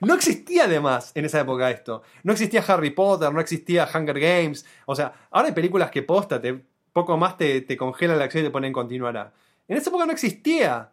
No existía además en esa época esto. No existía Harry Potter, no existía Hunger Games. O sea, ahora hay películas que posta, te, poco más te, te congelan la acción y te ponen continuará. En esa época no existía.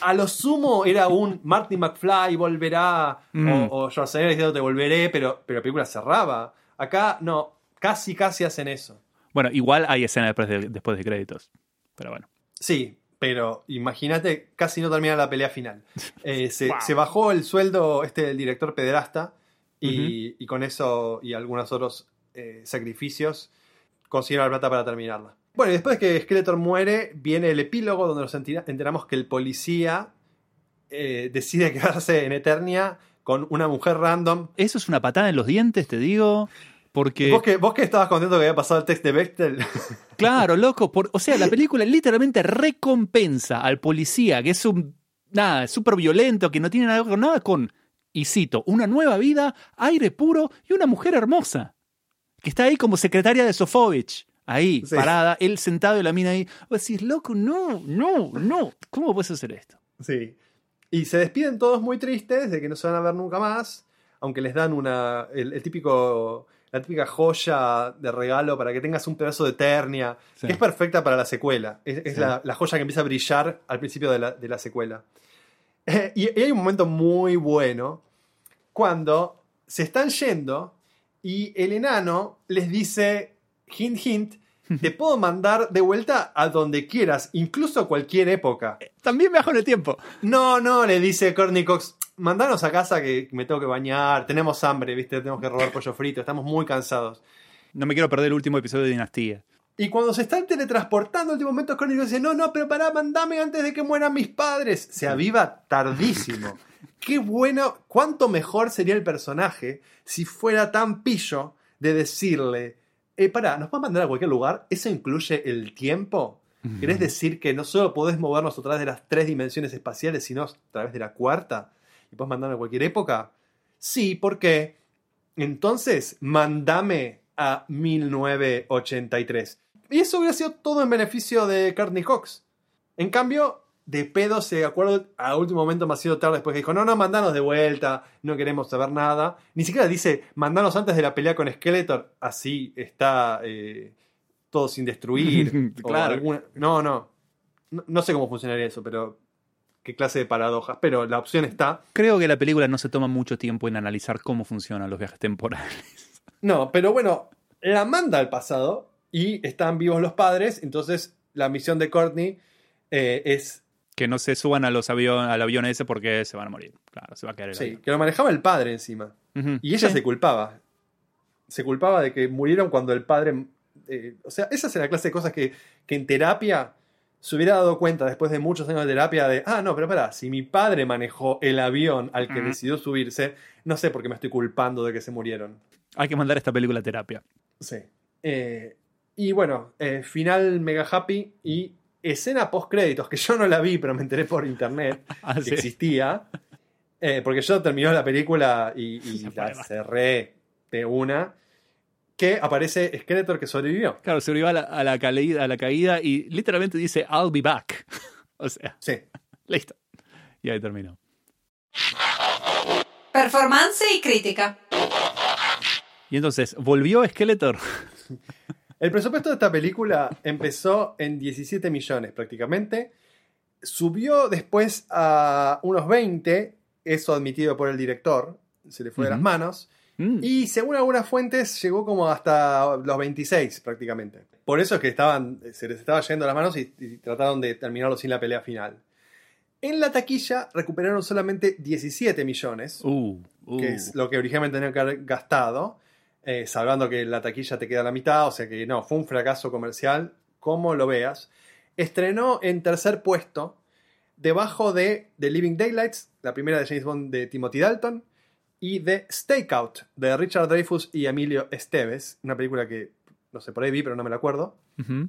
A lo sumo era un Marty McFly volverá Mm. o, o Schwarzenegger diciendo te volveré, pero, pero la película cerraba. Acá no, casi casi hacen eso. Bueno, igual hay escena después de, después de créditos. Pero bueno. Sí, pero imagínate, casi no termina la pelea final. Eh, se, Wow. se bajó el sueldo este del director pederasta y, y con eso y algunos otros eh, sacrificios consiguieron la plata para terminarla. Bueno, y después de que Skeletor muere, viene el epílogo donde nos entera- enteramos que el policía eh, decide quedarse en Eternia con una mujer random. Eso es una patada en los dientes, te digo. Porque, ¿Vos que, vos que estabas contento que había pasado el test de Bechtel. claro, loco, por, o sea, la película literalmente recompensa al policía, que es un, nada, súper violento, que no tiene nada, nada con, y cito, una nueva vida, aire puro y una mujer hermosa, que está ahí como secretaria de Sofovich, ahí, Sí. parada, él sentado y la mina ahí. Vos decís, loco, no, no, no, ¿cómo puedes hacer esto? Sí. Y se despiden todos muy tristes de que no se van a ver nunca más, aunque les dan una el, el típico la típica joya de regalo para que tengas un pedazo de Eternia, Sí. que es perfecta para la secuela. Es, es Sí. la, la joya que empieza a brillar al principio de la, de la secuela. Eh, y, y hay un momento muy bueno cuando se están yendo y el enano les dice, hint, hint, te puedo mandar de vuelta a donde quieras, incluso a cualquier época. También viajo en el tiempo. No, no, le dice Courtney Cox, mandanos a casa que me tengo que bañar, tenemos hambre, ¿viste? Tenemos que robar pollo frito, estamos muy cansados. No me quiero perder el último episodio de Dinastía. Y cuando se están teletransportando, en último momento Cox dice, no, no, pero pará, mandame antes de que mueran mis padres. Se aviva tardísimo. Qué bueno, cuánto mejor sería el personaje si fuera tan pillo de decirle, eh, pará, ¿nos vas a mandar a cualquier lugar? ¿Eso incluye el tiempo? ¿Querés decir que no solo podés movernos a través de las tres dimensiones espaciales, sino a través de la cuarta? ¿Y podés mandarme a cualquier época? Sí, ¿por qué? Entonces, mandame a 1983. Y eso hubiera sido todo en beneficio de Courtney Cox. En cambio, de pedo se acuerdo a último momento, más sido tarde después que dijo, no, no, mandanos de vuelta, no queremos saber nada. Ni siquiera dice, mandanos antes de la pelea con Skeletor, así está eh, todo sin destruir. Claro. alguna- No, no, no. No sé cómo funcionaría eso, pero qué clase de paradojas. Pero la opción está. Creo que la película no se toma mucho tiempo en analizar cómo funcionan los viajes temporales. No, pero bueno, la manda al pasado y están vivos los padres, entonces la misión de Courtney eh, es Que no se suban a los avión, al avión ese porque se van a morir. Claro, se va a caer el Sí, avión. que lo manejaba el padre encima. Y ella Sí. se culpaba. Se culpaba de que murieron cuando el padre... eh, o sea, esa es la clase de cosas que, que en terapia se hubiera dado cuenta después de muchos años de terapia de, ah, no, pero pará, si mi padre manejó el avión al que decidió subirse, no sé por qué me estoy culpando de que se murieron. Hay que mandar esta película a terapia. Sí. Eh, y bueno, eh, final mega happy y escena post créditos, que yo no la vi, pero me enteré por internet Ah, que sí. existía. Eh, porque yo terminó la película y, y la cerré de una. Que aparece Skeletor que sobrevivió. Claro, sobrevivió a la, a la caída, a la caída y literalmente dice I'll be back. o sea, Sí. listo. Y ahí terminó. Performance y crítica. Y entonces, ¿volvió Skeletor? El presupuesto de esta película empezó en 17 millones prácticamente. Subió después a unos 20, eso admitido por el director, se le fue de las manos. Mm. Y según algunas fuentes llegó como hasta los 26 prácticamente. Por eso es que estaban, se les estaba yendo las manos y, y trataron de terminarlo sin la pelea final. En la taquilla recuperaron solamente 17 millones, Uh, uh. que es lo que originalmente tenían que haber gastado, eh, salvando que la taquilla te queda a la mitad, o sea que no, fue un fracaso comercial, como lo veas. Estrenó en tercer puesto, debajo de The Living Daylights, la primera de James Bond de Timothy Dalton, y de Stakeout, de Richard Dreyfuss y Emilio Esteves, una película que, no sé, por ahí vi, pero no me la acuerdo.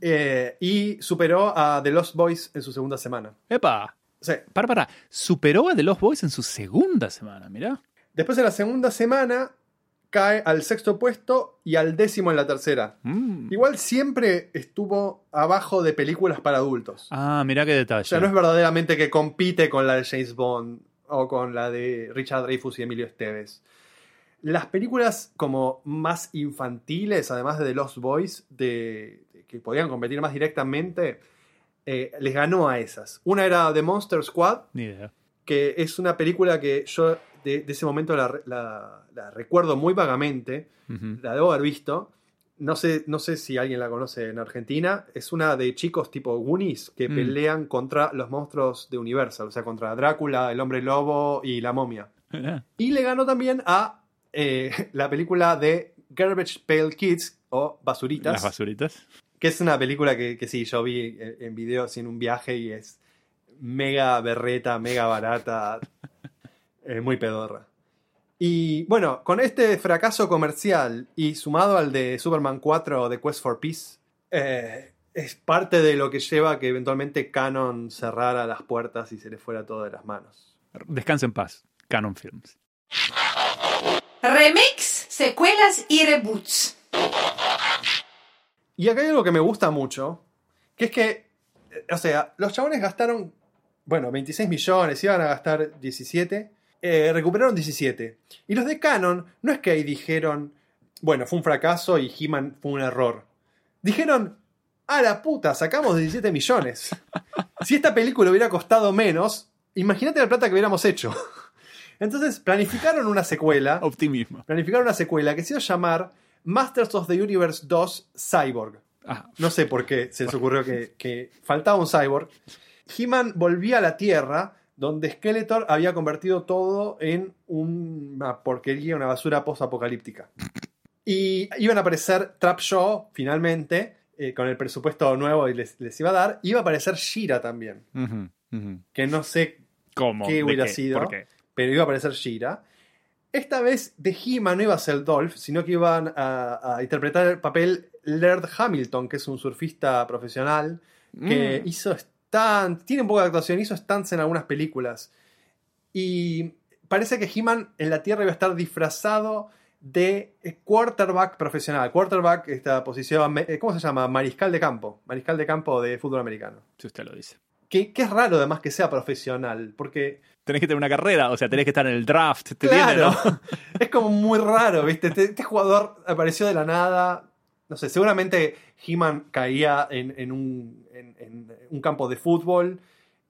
Eh, y superó a The Lost Boys en su segunda semana. ¡Epa! Sea, Para, para. Superó a The Lost Boys en su segunda semana, mirá. después de la segunda semana cae al sexto puesto y al décimo en la tercera. Mm. Igual siempre estuvo abajo de películas para adultos. Ah, mirá qué detalle. O sea, no es verdaderamente que compite con la de James Bond o con la de Richard Dreyfuss y Emilio Esteves. Las películas como más infantiles, además de The Lost Boys, de, de que podían competir más directamente, eh, les ganó a esas. Una era The Monster Squad, que es una película que yo de, de ese momento la, la- la recuerdo muy vagamente, la debo haber visto. No sé, no sé si alguien la conoce en Argentina. Es una de chicos tipo Goonies que Mm. pelean contra los monstruos de Universal, o sea, contra Drácula, el hombre lobo y la momia. Y le ganó también a eh, la película de Garbage Pail Kids o Basuritas, Las basuritas. que es una película que, que sí, yo vi en, en video así en un viaje y es mega berreta, mega barata, eh, muy pedorra. Y bueno, con este fracaso comercial y sumado al de Superman 4 de Quest for Peace, eh, es parte de lo que lleva a que eventualmente Canon cerrara las puertas y se le fuera todo de las manos. Descansa en paz. Canon Films. Remix, secuelas y reboots. Y acá hay algo que me gusta mucho, que es que, eh, o sea, los chabones gastaron, bueno, 26 millones, iban a gastar 17, eh, recuperaron 17. Y los de Canon, no es que ahí dijeron, bueno, fue un fracaso y He-Man fue un error. Dijeron, a la puta, sacamos 17 millones. Si esta película hubiera costado menos, imagínate la plata que hubiéramos hecho. Entonces planificaron una secuela Optimismo. planificaron una secuela que se iba a llamar Masters of the Universe 2 Cyborg. Ah, No sé por qué se les ocurrió que, que faltaba un cyborg. He-Man volvía a la Tierra, donde Skeletor había convertido todo en una porquería, una basura post-apocalíptica. Y iban a aparecer Trap Show, finalmente, eh, con el presupuesto nuevo y les, les iba a dar. Iba a aparecer Shira también, que no sé ¿Cómo? ¿Qué ¿De hubiera qué? sido? ¿Por qué? pero iba a aparecer Shira. Esta vez de He-Man no iba a ser Dolph, sino que iban a, a interpretar el papel Laird Hamilton, que es un surfista profesional que Mm. hizo stunts, tiene un poco de actuación, hizo stunts en algunas películas. Y parece que He-Man en la Tierra iba a estar disfrazado de quarterback profesional. Quarterback, esta posición, eh, ¿cómo se llama? Mariscal de campo. Mariscal de campo de fútbol americano. Si usted lo dice. Que, que es raro además que sea profesional, porque Tenés que tener una carrera, o sea, tenés que estar en el draft. ¿te Claro. no? es como muy raro, ¿viste? Este, este jugador apareció de la nada. No sé, seguramente He-Man caía en, en un, en- en un campo de fútbol.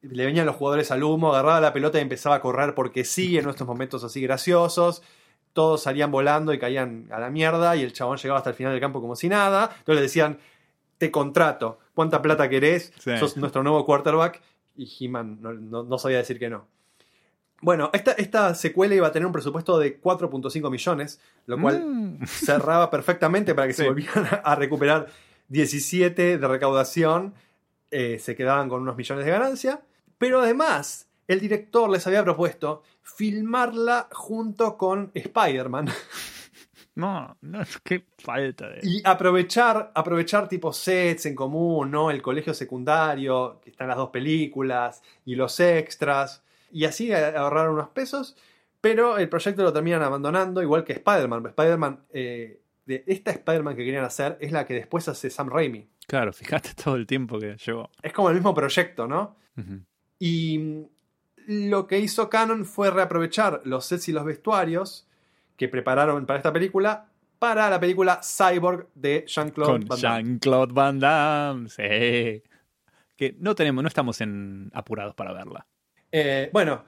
Le venían los jugadores al humo, agarraba la pelota y empezaba a correr porque sí, en estos momentos así graciosos. Todos salían volando y caían a la mierda. Y el chabón llegaba hasta el final del campo como si nada. Entonces le decían: Te contrato, ¿cuánta plata querés? Sí. Sos nuestro nuevo quarterback. Y He-Man no, no- no sabía decir que no. Bueno, esta, esta secuela iba a tener un presupuesto de 4.5 millones, lo cual Mm. cerraba perfectamente para que se volvieran a recuperar 17 de recaudación, eh, se quedaban con unos millones de ganancia, pero además el director les había propuesto filmarla junto con Spider-Man. No, no, qué falta de. Y aprovechar, aprovechar tipo sets en común, ¿no? El colegio secundario, que están las dos películas, y los extras. Y así ahorrar unos pesos. Pero el proyecto lo terminan abandonando, igual que Spider-Man. Spider-Man, eh, de esta Spider-Man que querían hacer es la que después hace Sam Raimi. Claro, fíjate todo el tiempo que llevó. Es como el mismo proyecto, ¿no? Y lo que hizo Canon fue reaprovechar los sets y los vestuarios que prepararon para esta película para la película Cyborg de Jean-Claude Van Damme. Jean-Claude Van Damme. Sí. Que no tenemos, no estamos en apurados para verla. Eh, bueno,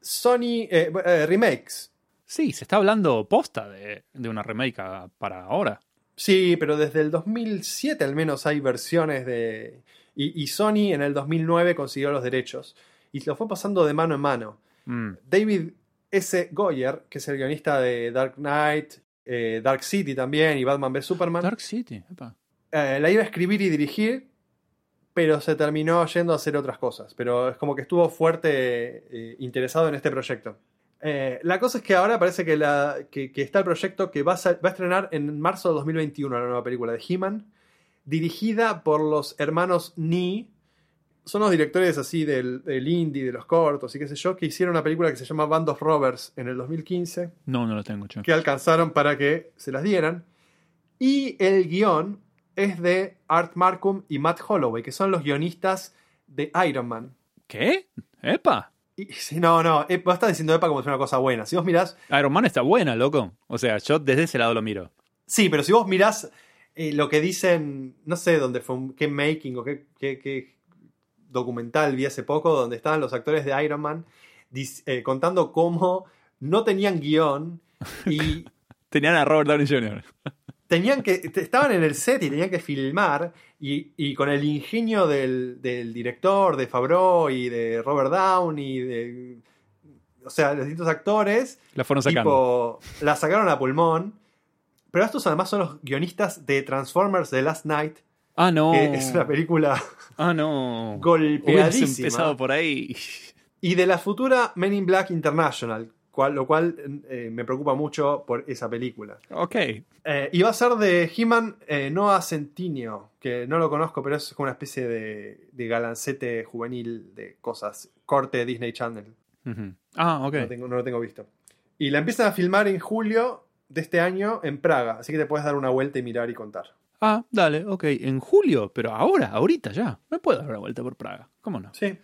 Sony eh, eh, remakes. Sí, se está hablando posta de, de una remake a- para ahora. Sí, pero desde el 2007 al menos hay versiones de... Y, y Sony en el 2009 consiguió los derechos. Y lo fue pasando de mano en mano. Mm. David S. Goyer, que es el guionista de Dark Knight, eh, Dark City también y Batman v Superman, Dark City. epa. eh, la iba a escribir y dirigir, pero se terminó yendo a hacer otras cosas. Pero es como que estuvo fuerte eh, interesado en este proyecto. Eh, la cosa es que ahora parece que, la, que, que está el proyecto que va a, sa- va a estrenar en marzo de 2021 la nueva película de He-Man, dirigida por los hermanos Nee. Son los directores así del, del indie, de los cortos y qué sé yo, que hicieron una película que se llama Band of Robbers en el 2015 No, no lo tengo, che. que alcanzaron para que se las dieran. Y el guion es de Art Markham y Matt Holloway, que son los guionistas de Iron Man. ¿Qué? ¿Epa? Sí, no, no, eh, vos estás diciendo EPA como si fuera una cosa buena. Si vos mirás, Iron Man está buena, loco. O sea, yo desde ese lado lo miro. sí, pero si vos mirás eh, lo que dicen, no sé dónde fue, qué making o qué, qué- qué documental vi hace poco, donde estaban los actores de Iron Man dis- eh, contando cómo no tenían guion y Tenían a Robert Downey Jr. tenían que estaban en el set y tenían que filmar y, y con el ingenio del, del director de Favreau y de Robert Downey de o sea los distintos actores La fueron sacando. tipo la sacaron a pulmón pero estos además son los guionistas de Transformers The Last Night ah, no. que es una película Ah, no. Golpeadísima empezado por ahí. y de la futura Men in Black International cual- lo cual eh, me preocupa mucho por esa película Ok. Eh, y va a ser de He-Man eh, Noah Centineo, que no lo conozco, pero es como una especie de, de galancete juvenil de cosas, corte de Disney Channel. Ah, ok. No, tengo, no lo tengo visto. Y la empiezan a filmar en julio de este año en Praga, así que te puedes dar una vuelta y mirar y contar. Ah, dale, ok. En julio, pero ahora, ahorita ya. Me puedo dar una vuelta por Praga. ¿Cómo no? Sí.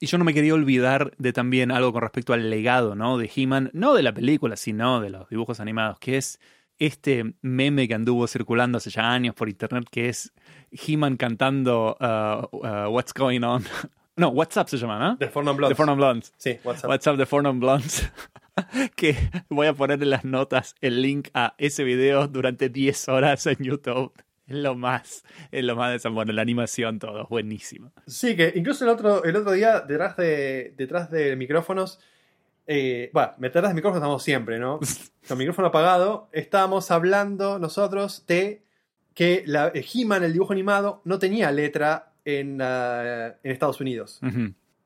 Y yo no me quería olvidar de también algo con respecto al legado, ¿no? De He-Man, no de la película, sino de los dibujos animados, que es este meme que anduvo circulando hace ya años por internet, que es He-Man cantando uh, uh, What's Going On. No, What's Up se llama, ¿no? The Four Non Blondes. The Four Non Blondes. Sí, WhatsApp. What's Up, The Four Non Blondes. que voy a poner en las notas el link a ese video durante 10 horas en YouTube. Es lo más, es lo más de San Bueno, la animación, todo, es buenísimo. Sí, que incluso el otro, el otro día, detrás de, detrás de micrófonos, eh, bueno, detrás de micrófonos estamos siempre, ¿no? Con micrófono apagado, estábamos hablando nosotros de que la eh, He-Man, el dibujo animado, no tenía letra en, ah, en Estados Unidos.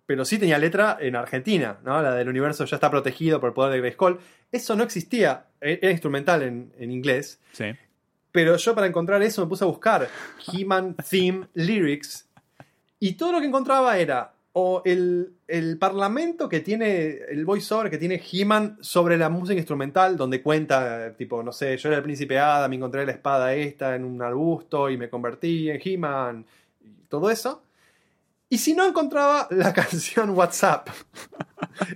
Pero sí tenía letra en Argentina, ¿no? La del universo ya está protegido por el poder de Grayskull. Eso no existía, e- era instrumental en, en inglés. Sí. Pero yo para encontrar eso me puse a buscar He-Man Theme Lyrics y todo lo que encontraba era o el, el parlamento que tiene, el voiceover que tiene He-Man sobre la música instrumental, donde cuenta, tipo, no sé, yo era el príncipe Adam, encontré la espada esta en un arbusto y me convertí en He-Man, todo eso. Y si no encontraba la canción WhatsApp.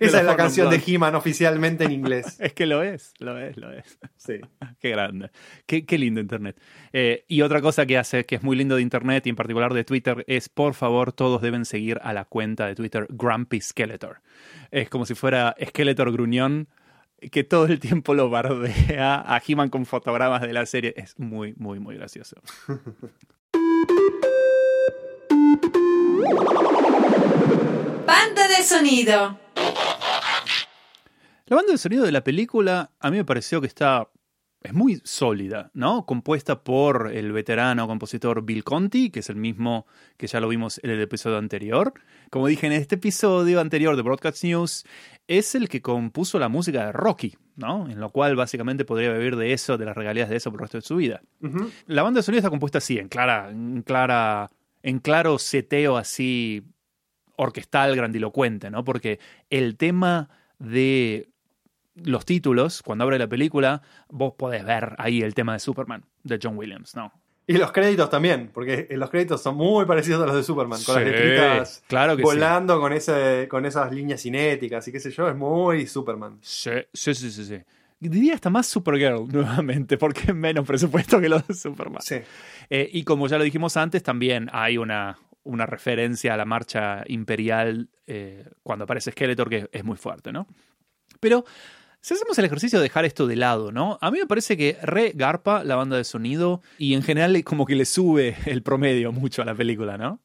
Esa es la canción de. He-Man oficialmente en inglés. Es que lo es, lo es, lo es. Sí. Qué grande. Qué, qué lindo Internet. Eh, y otra cosa que hace, que es muy lindo de Internet y en particular de Twitter, es por favor todos deben seguir a la cuenta de Twitter Grumpy Skeletor. Es como si fuera Skeletor gruñón que todo el tiempo lo bardea a He-Man con fotogramas de la serie. Es muy, muy, muy gracioso. Banda de sonido. La banda de sonido de la película a mí me pareció que está es muy sólida, ¿no? Compuesta por el veterano compositor Bill Conti, que es el mismo que ya lo vimos en el episodio anterior. Como dije en este episodio anterior de Broadcast News, es el que compuso la música de Rocky, ¿no? En lo cual básicamente podría vivir de eso, de las regalías de eso por el resto de su vida. La banda de sonido está compuesta así, en clara, en clara, en claro seteo así orquestal, grandilocuente, ¿no? Porque el tema de los títulos, cuando abre la película, vos podés ver ahí el tema de Superman, de John Williams, ¿no? Y los créditos también, porque los créditos son muy parecidos a los de Superman, con las letritas claro que volando con, ese, con esas líneas cinéticas y qué sé yo, es muy Superman. Sí, sí, sí, sí. sí. Diría hasta más Supergirl nuevamente, porque menos presupuesto que los de Superman. Sí. Eh, y como ya lo dijimos antes, también hay una, una referencia a la marcha imperial eh, cuando aparece Skeletor, que es muy fuerte, ¿no? Pero si hacemos el ejercicio de dejar esto de lado, ¿no? A mí me parece que re garpa la banda de sonido y en general como que le sube el promedio mucho a la película, ¿no?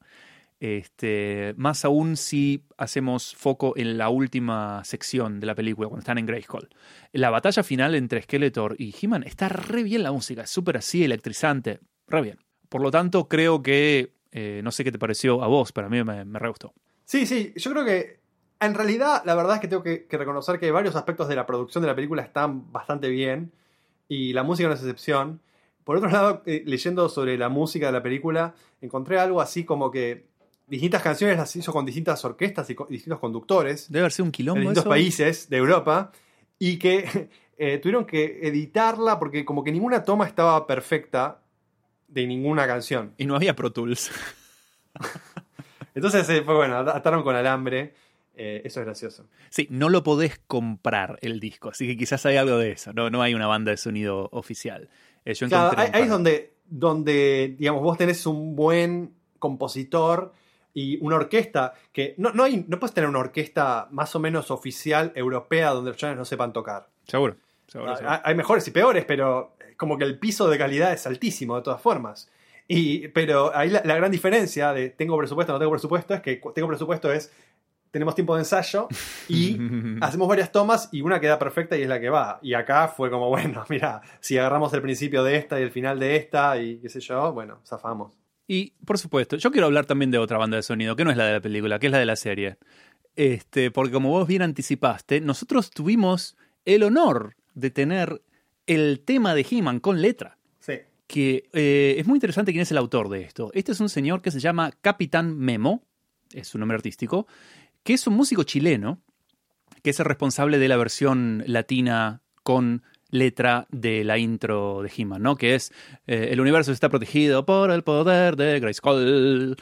Este, más aún si hacemos foco en la última sección de la película, cuando están en Grayskull. La batalla final entre Skeletor y He-Man está re bien la música, es súper así, electrizante, re bien. Por lo tanto, creo que, eh, no sé qué te pareció a vos, pero a mí me, me re gustó. Sí, sí, yo creo que en realidad la verdad es que tengo que, reconocer que varios aspectos de la producción de la película están bastante bien y la música no es excepción. Por otro lado, eh, leyendo sobre la música de la película, encontré algo así como que distintas canciones las hizo con distintas orquestas y con distintos conductores Debe haber sido un en quilombo distintos eso. países de Europa y que eh, tuvieron que editarla porque como que ninguna toma estaba perfecta de ninguna canción. Y no había Pro Tools. Entonces eh, fue bueno, ataron con alambre. Eh, eso es gracioso. Sí, no lo podés comprar el disco, así que quizás hay algo de eso. No, no hay una banda de sonido oficial. Eh, yo Claro, ahí, ahí es donde, donde, digamos, vos tenés un buen compositor y una orquesta que no, no, hay, no puedes tener una orquesta más o menos oficial europea donde los chanes no sepan tocar. Seguro. seguro, seguro. Hay mejores y peores, pero como que el piso de calidad es altísimo de todas formas. Y, pero ahí la, la gran diferencia de tengo presupuesto no tengo presupuesto es que tengo presupuesto es tenemos tiempo de ensayo y hacemos varias tomas y una queda perfecta y es la que va. Y acá fue como, bueno, mira, si agarramos el principio de esta y el final de esta y qué sé yo, bueno, zafamos. Y, por supuesto, yo quiero hablar también de otra banda de sonido, que no es la de la película, que es la de la serie. Este, porque como vos bien anticipaste, nosotros tuvimos el honor de tener el tema de He-Man con letra. Sí. Que eh, es muy interesante quién es el autor de esto. Este es un señor que se llama Capitán Memo, es su nombre artístico, que es un músico chileno, que es el responsable de la versión latina con letra de la intro de He-Man, ¿no? Que es eh, el universo está protegido por el poder de Grayskull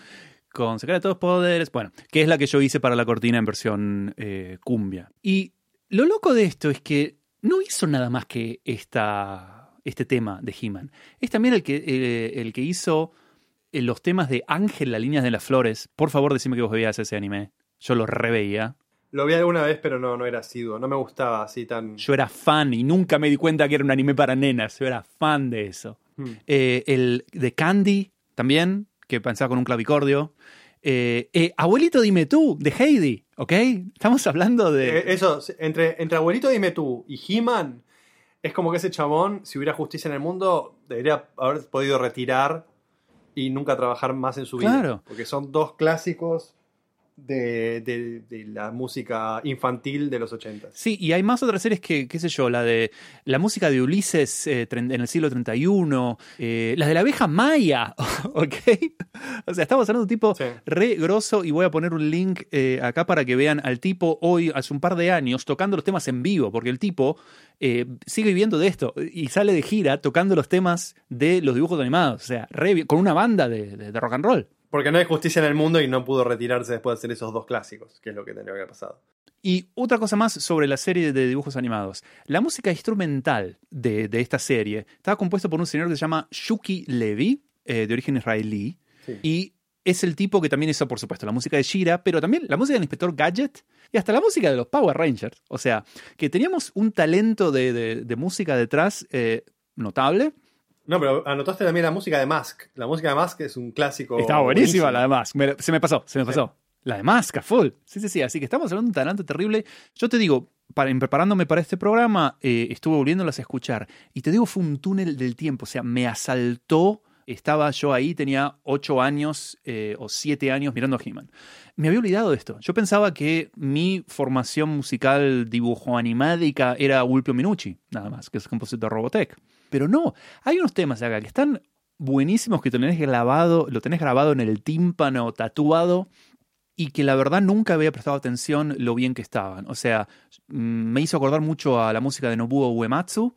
con secretos poderes, bueno, que es la que yo hice para la cortina en versión eh, cumbia. Y lo loco de esto es que no hizo nada más que esta, este tema de He-Man. Es también el que, eh, el que hizo los temas de Ángel, las líneas de las flores. Por favor, decime que vos veías ese anime. Yo lo reveía. Lo vi alguna vez, pero no, no era asiduo. No me gustaba así tan. Yo era fan y nunca me di cuenta que era un anime para nenas. Yo era fan de eso. Hmm. Eh, el de Candy también, que pensaba con un clavicordio. Eh, eh, Abuelito, dime tú, de Heidi, ¿ok? Estamos hablando de... Eso, entre, entre Abuelito Dime tú y He-Man, es como que ese chabón, si hubiera justicia en el mundo, debería haber podido retirar y nunca trabajar más en su vida. Claro. Porque son dos clásicos de, de- de la música infantil de los 80. Sí, y hay más otras series que, qué sé yo, la de la música de Ulises eh, en el siglo 31, eh, las de la abeja maya, ¿ok? O sea, estamos hablando de un tipo Sí. re grosso y voy a poner un link eh, acá para que vean al tipo hoy, hace un par de años, tocando los temas en vivo, porque el tipo eh, sigue viviendo de esto y sale de gira tocando los temas de los dibujos animados, o sea, re con una banda de, de- de rock and roll. Porque no hay justicia en el mundo y no pudo retirarse después de hacer esos dos clásicos, que es lo que tendría que haber pasado. Y otra cosa más sobre la serie de dibujos animados. La música instrumental de, de esta serie estaba compuesta por un señor que se llama Shuki Levy, eh, de origen israelí, Sí. y es el tipo que también hizo, por supuesto, la música de Shira, pero también la música del Inspector Gadget y hasta la música de los Power Rangers. O sea, que teníamos un talento de, de- de música detrás eh, notable. No, pero anotaste también la música de Mask. La música de Mask es un clásico. Estaba buenísima buenísimo. la demás. Me- se me pasó, se me Sí. pasó. La de Masca, full. Sí, sí, sí. Así que estamos hablando de un talento terrible. Yo te digo, para, en preparándome para este programa, eh, estuve volviéndolas a escuchar. Y te digo, fue un túnel del tiempo. O sea, me asaltó. Estaba yo ahí, tenía ocho años eh, o siete años mirando a He-Man. Me había olvidado de esto. Yo pensaba que mi formación musical dibujo animádica era Ulpio Minucci, nada más, que es compositor de Robotech. Pero no, hay unos temas acá que están buenísimos que tenés grabado, lo tenés grabado en el tímpano, tatuado, y que la verdad nunca había prestado atención lo bien que estaban. O sea, mm, me hizo acordar mucho a la música de Nobuo Uematsu,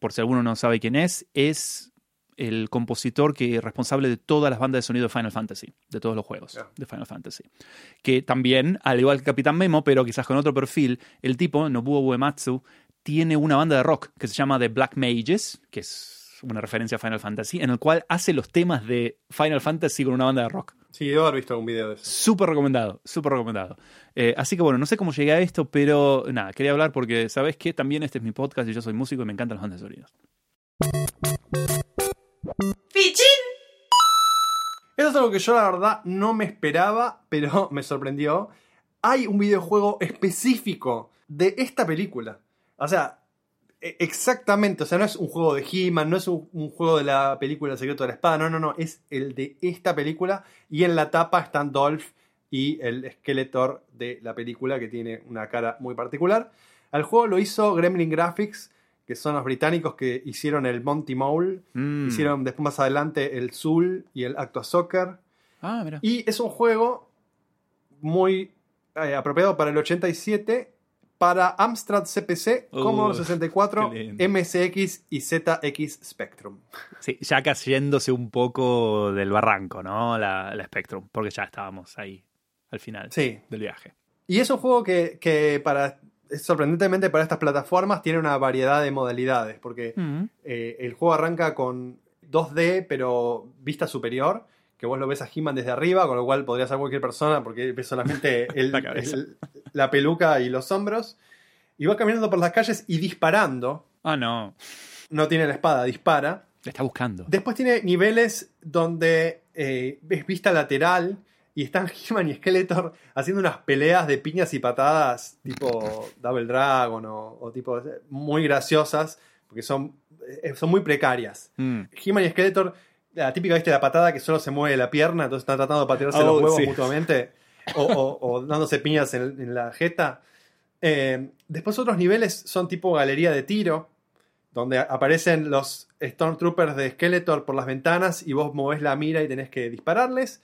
por si alguno no sabe quién es, es el compositor que es responsable de todas las bandas de sonido de Final Fantasy, de todos los juegos Ya. de Final Fantasy. Que también, al igual que Capitán Memo, pero quizás con otro perfil, el tipo, Nobuo Uematsu, tiene una banda de rock que se llama The Black Mages, que es una referencia a Final Fantasy, en el cual hace los temas de Final Fantasy con una banda de rock. Sí, debo haber visto algún video de eso. Súper recomendado, súper recomendado. Eh, así que bueno, no sé cómo llegué a esto, pero nada, quería hablar porque, ¿sabes qué? También este es mi podcast y yo soy músico y me encantan las bandas de sonido. Pichín. Eso es algo que yo la verdad no me esperaba, pero me sorprendió. Hay un videojuego específico de esta película. O sea, e- exactamente. O sea, no es un juego de He-Man, no es un, un juego de la película El secreto de la espada. No, no, no. Es el de esta película. Y en la tapa están Dolph y el Skeletor de la película, que tiene una cara muy particular. Al juego lo hizo Gremlin Graphics, que son los británicos que hicieron el Monty Mole. Mm. Hicieron después más adelante el Soul y el Actua Soccer. Ah, mira. Y es un juego muy eh, apropiado para el 87, para Amstrad CPC, Uh, Commodore 64, qué lindo. MSX y ZX Spectrum. Sí, ya cayéndose un poco del barranco, ¿no? La, la Spectrum, porque ya estábamos ahí al final Sí. del viaje. Y es un juego que, que para, sorprendentemente para estas plataformas tiene una variedad de modalidades, porque Mm. eh, el juego arranca con 2D, pero vista superior, que vos lo ves a He-Man desde arriba, con lo cual podría ser cualquier persona, porque ves solamente el- La cabeza. el- la peluca y los hombros. Y va caminando por las calles y disparando. Ah, no. No tiene la espada, dispara. Está buscando. Después tiene niveles donde eh, ves vista lateral y están He-Man y Skeletor haciendo unas peleas de piñas y patadas tipo Double Dragon o, o tipo muy graciosas, porque son, eh, son muy precarias. Mm. He-Man y Skeletor, la típica, viste, la patada que solo se mueve la pierna, entonces están tratando de patearse Oh, los huevos sí. mutuamente o, dándose piñas en, en la jeta. Eh, después otros niveles son tipo galería de tiro, donde aparecen los Stormtroopers de Skeletor por las ventanas y vos movés la mira y tenés que dispararles.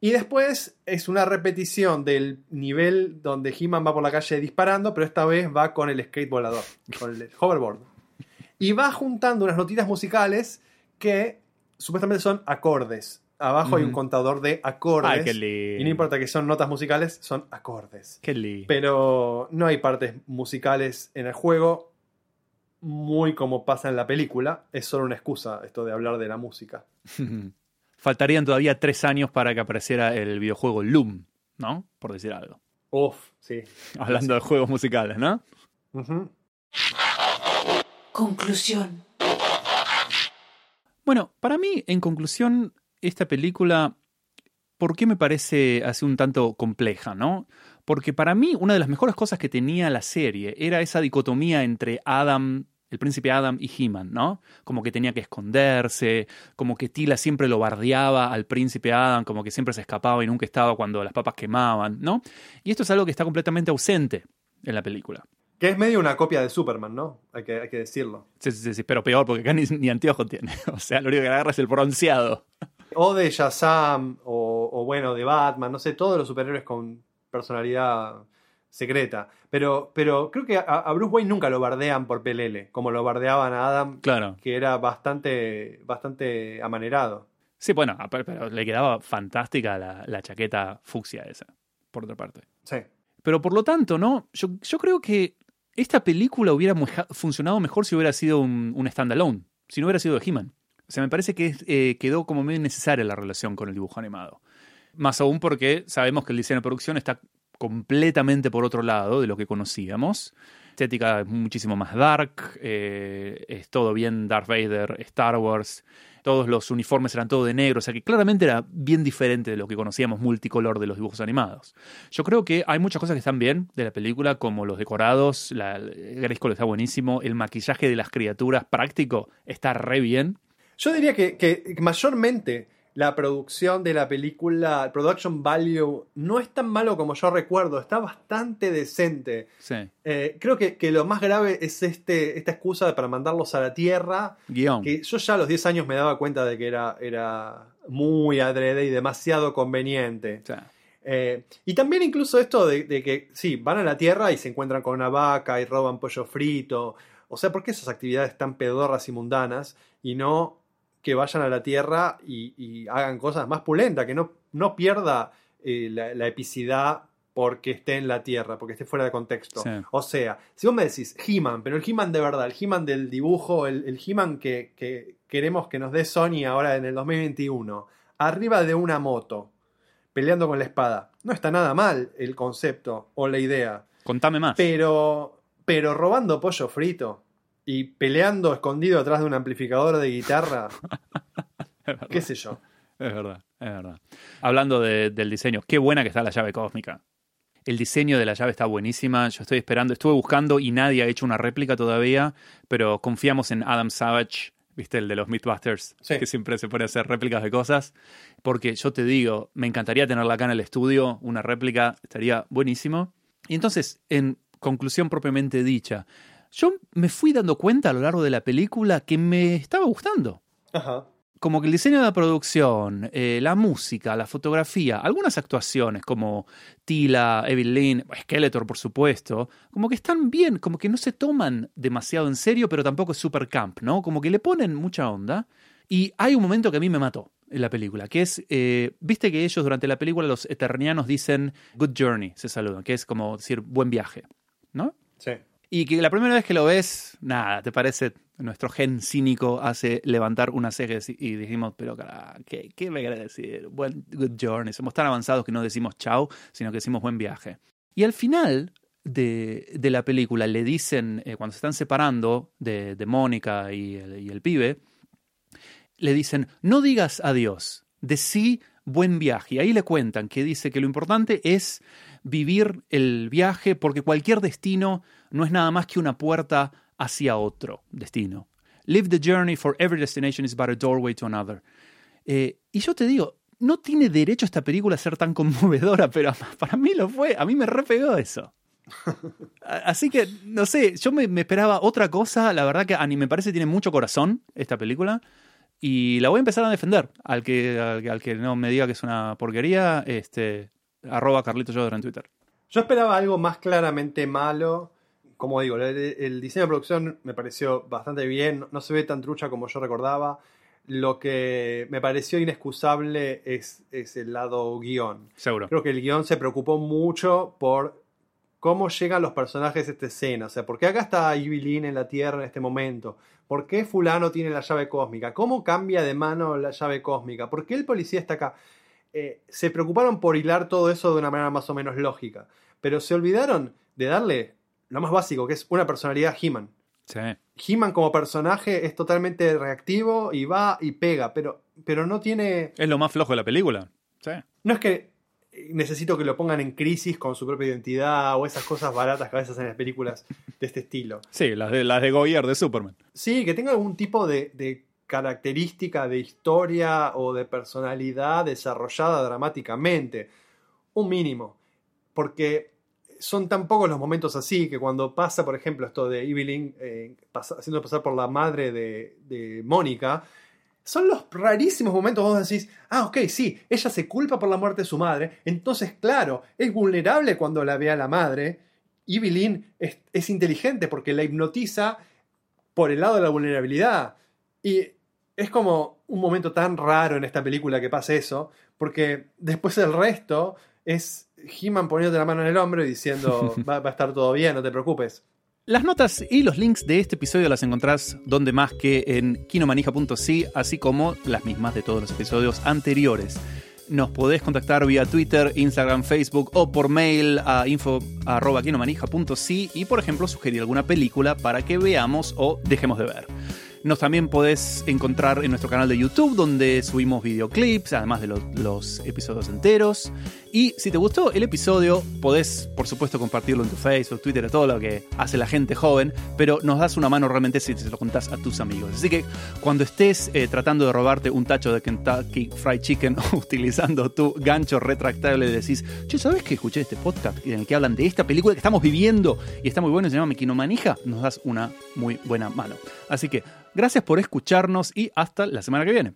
Y después es una repetición del nivel donde He-Man va por la calle disparando, pero esta vez va con el skate volador, con el hoverboard. Y va juntando unas notitas musicales que supuestamente son acordes. Abajo hay un Ujú. contador de acordes. Ay, qué lindo. y no importa que son notas musicales, son acordes. Qué lindo. Pero no hay partes musicales en el juego, muy como pasa en la película. Es solo una excusa esto de hablar de la música. Faltarían todavía tres años para que apareciera el videojuego Loom, ¿no? Por decir algo. Uf, sí. Hablando de juegos musicales, ¿no? Conclusión. Bueno, para mí, en conclusión, esta película, ¿por qué me parece así un tanto compleja, no? Porque para mí, una de las mejores cosas que tenía la serie era esa dicotomía entre Adam, el príncipe Adam y He-Man, ¿no? Como que tenía que esconderse, como que Tila siempre lo bardeaba al príncipe Adam, como que siempre se escapaba y nunca estaba cuando las papas quemaban, ¿no? Y esto es algo que está completamente ausente en la película. Que es medio una copia de Superman, ¿no? Hay que, hay que decirlo. Sí, sí, sí, pero peor, porque acá ni, ni anteojo tiene. O sea, lo único que agarra es el bronceado. O de Shazam, o, o bueno, de Batman, no sé, todos los superhéroes con personalidad secreta. Pero, pero creo que a, a Bruce Wayne nunca lo bardean por pelele, como lo bardeaban a Adam, Claro. que era bastante, bastante amanerado. Sí, bueno, pero le quedaba fantástica la, la chaqueta fucsia esa, por otra parte. Sí. Pero por lo tanto, ¿no? Yo, yo creo que esta película hubiera funcionado mejor si hubiera sido un, un standalone, si no hubiera sido de He-Man. O sea, me parece que eh, quedó como medio innecesaria la relación con el dibujo animado. Más aún porque sabemos que el diseño de producción está completamente por otro lado de lo que conocíamos. Estética es muchísimo más dark, eh, es todo bien Darth Vader, Star Wars. todos los uniformes eran todo de negro, o sea que claramente era bien diferente de lo que conocíamos multicolor de los dibujos animados. Yo creo que hay muchas cosas que están bien de la película, como los decorados, la, Grayskull está buenísimo, el maquillaje de las criaturas práctico está re bien. Yo diría que, que mayormente la producción de la película, el production value, no es tan malo como yo recuerdo, está bastante decente. Sí. Eh, creo que, que lo más grave es este, esta excusa para mandarlos a la Tierra, Guión. que yo ya a los 10 años me daba cuenta de que era, era muy adrede y demasiado conveniente. Eh, y también incluso esto de, de que, sí, van a la Tierra y se encuentran con una vaca y roban pollo frito. O sea, ¿por qué esas actividades tan pedorras y mundanas y no que vayan a la Tierra y, y hagan cosas más pulentas, que no, no pierda eh, la, la epicidad porque esté en la Tierra, porque esté fuera de contexto. Sí. O sea, si vos me decís He-Man, pero el He-Man de verdad, el He-Man del dibujo, el, el He-Man que, que queremos que nos dé Sony ahora en el 2021, arriba de una moto, peleando con la espada. No está nada mal el concepto o la idea. contame más. Pero, pero robando pollo frito y peleando escondido atrás de un amplificador de guitarra, qué sé yo. Es verdad, es verdad. Hablando de- del diseño, qué buena que está la llave cósmica. El diseño de la llave está buenísima. Yo estoy esperando, estuve buscando y nadie ha hecho una réplica todavía, pero confiamos en Adam Savage, ¿viste? El de los Mythbusters, Sí. que siempre se pone a hacer réplicas de cosas. Porque yo te digo, me encantaría tenerla acá en el estudio, una réplica, estaría buenísimo. Y entonces, en conclusión propiamente dicha, yo me fui dando cuenta a lo largo de la película que me estaba gustando Ajá. como que el diseño de la producción, eh, la música, la fotografía, algunas actuaciones como Tila, Evelyn, Skeletor, por supuesto, como que están bien, como que no se toman demasiado en serio, pero tampoco es super camp, ¿no? Como que le ponen mucha onda. Y hay un momento que a mí me mató en la película, que es, eh, viste que ellos durante la película, los eternianos dicen good journey, se saludan, que es como decir buen viaje, ¿no? Sí. Y que la primera vez que lo ves, nada, te parece, nuestro gen cínico hace levantar unas cejas y dijimos, pero cara, ¿qué, qué me quiere decir? Buen, good journey. Somos tan avanzados que no decimos chau, sino que decimos buen viaje. Y al final de, de la película le dicen, eh, cuando se están separando de, de Mónica y el, y el pibe, le dicen, no digas adiós, decí buen viaje. Y ahí le cuentan que dice que lo importante es vivir el viaje porque cualquier destino no es nada más que una puerta hacia otro destino. Live the journey for every destination is but a doorway to another. Eh, y yo te digo, no tiene derecho esta película a ser tan conmovedora, pero para mí lo fue. A mí me repegó eso. Así que, no sé, yo me, esperaba otra cosa. La verdad que a mí me parece tiene mucho corazón esta película. Y la voy a empezar a defender. Al que, al, que- no me diga que es una porquería, este, arroba Carlito Yoder en Twitter. Yo esperaba algo más claramente malo. Como digo, el, el diseño de producción me pareció bastante bien. No, no se ve tan trucha como yo recordaba. Lo que me pareció inexcusable es, es el lado guion. Seguro. Creo que el guion se preocupó mucho por cómo llegan los personajes a esta escena. O sea, ¿por qué acá está Evelyn en la Tierra en este momento? ¿Por qué fulano tiene la llave cósmica? ¿Cómo cambia de mano la llave cósmica? ¿Por qué el policía está acá? Eh, se preocuparon por hilar todo eso de una manera más o menos lógica. Pero se olvidaron de darle lo más básico, que es una personalidad He-Man. Sí. He-Man como personaje es totalmente reactivo y va y pega, pero, pero no tiene Es lo más flojo de la película. Sí. no es que necesito que lo pongan en crisis con su propia identidad o esas cosas baratas que a veces en las películas de este estilo. Sí, las de, las de Goyer de Superman. Sí, que tenga algún tipo de, de característica de historia o de personalidad desarrollada dramáticamente. Un mínimo. Porque son tan pocos los momentos así que cuando pasa, por ejemplo, esto de Evelyn eh, pasa- haciendo pasar por la madre de, Mónica, son los rarísimos momentos donde vos decís, ah, ok, sí, ella se culpa por la muerte de su madre, entonces, claro, es vulnerable cuando la ve a la madre. Evelyn es, es inteligente porque la hipnotiza por el lado de la vulnerabilidad. Y es como un momento tan raro en esta película que pase eso, porque después el resto es He-Man poniéndote la mano en el hombro y diciendo, va, va a estar todo bien, no te preocupes. Las notas y los links de este episodio las encontrás donde más que en kinomanija.si, así como las mismas de todos los episodios anteriores. Nos podés contactar vía Twitter, Instagram, Facebook o por mail a info.kinomanija.si y, por ejemplo, sugerir alguna película para que veamos o dejemos de ver. Nos también podés encontrar en nuestro canal de YouTube donde subimos videoclips, además de lo- los episodios enteros. Y si te gustó el episodio, podés, por supuesto, compartirlo en tu Facebook, Twitter, todo lo que hace la gente joven, pero nos das una mano realmente si te lo contás a tus amigos. Así que cuando estés eh, tratando de robarte un tacho de Kentucky Fried Chicken utilizando tu gancho retractable, decís, che, ¿sabes que escuché este podcast en el que hablan de esta película que estamos viviendo y está muy bueno, se llama Mequinomanija? Nos das una muy buena mano. Así que gracias por escucharnos y hasta la semana que viene.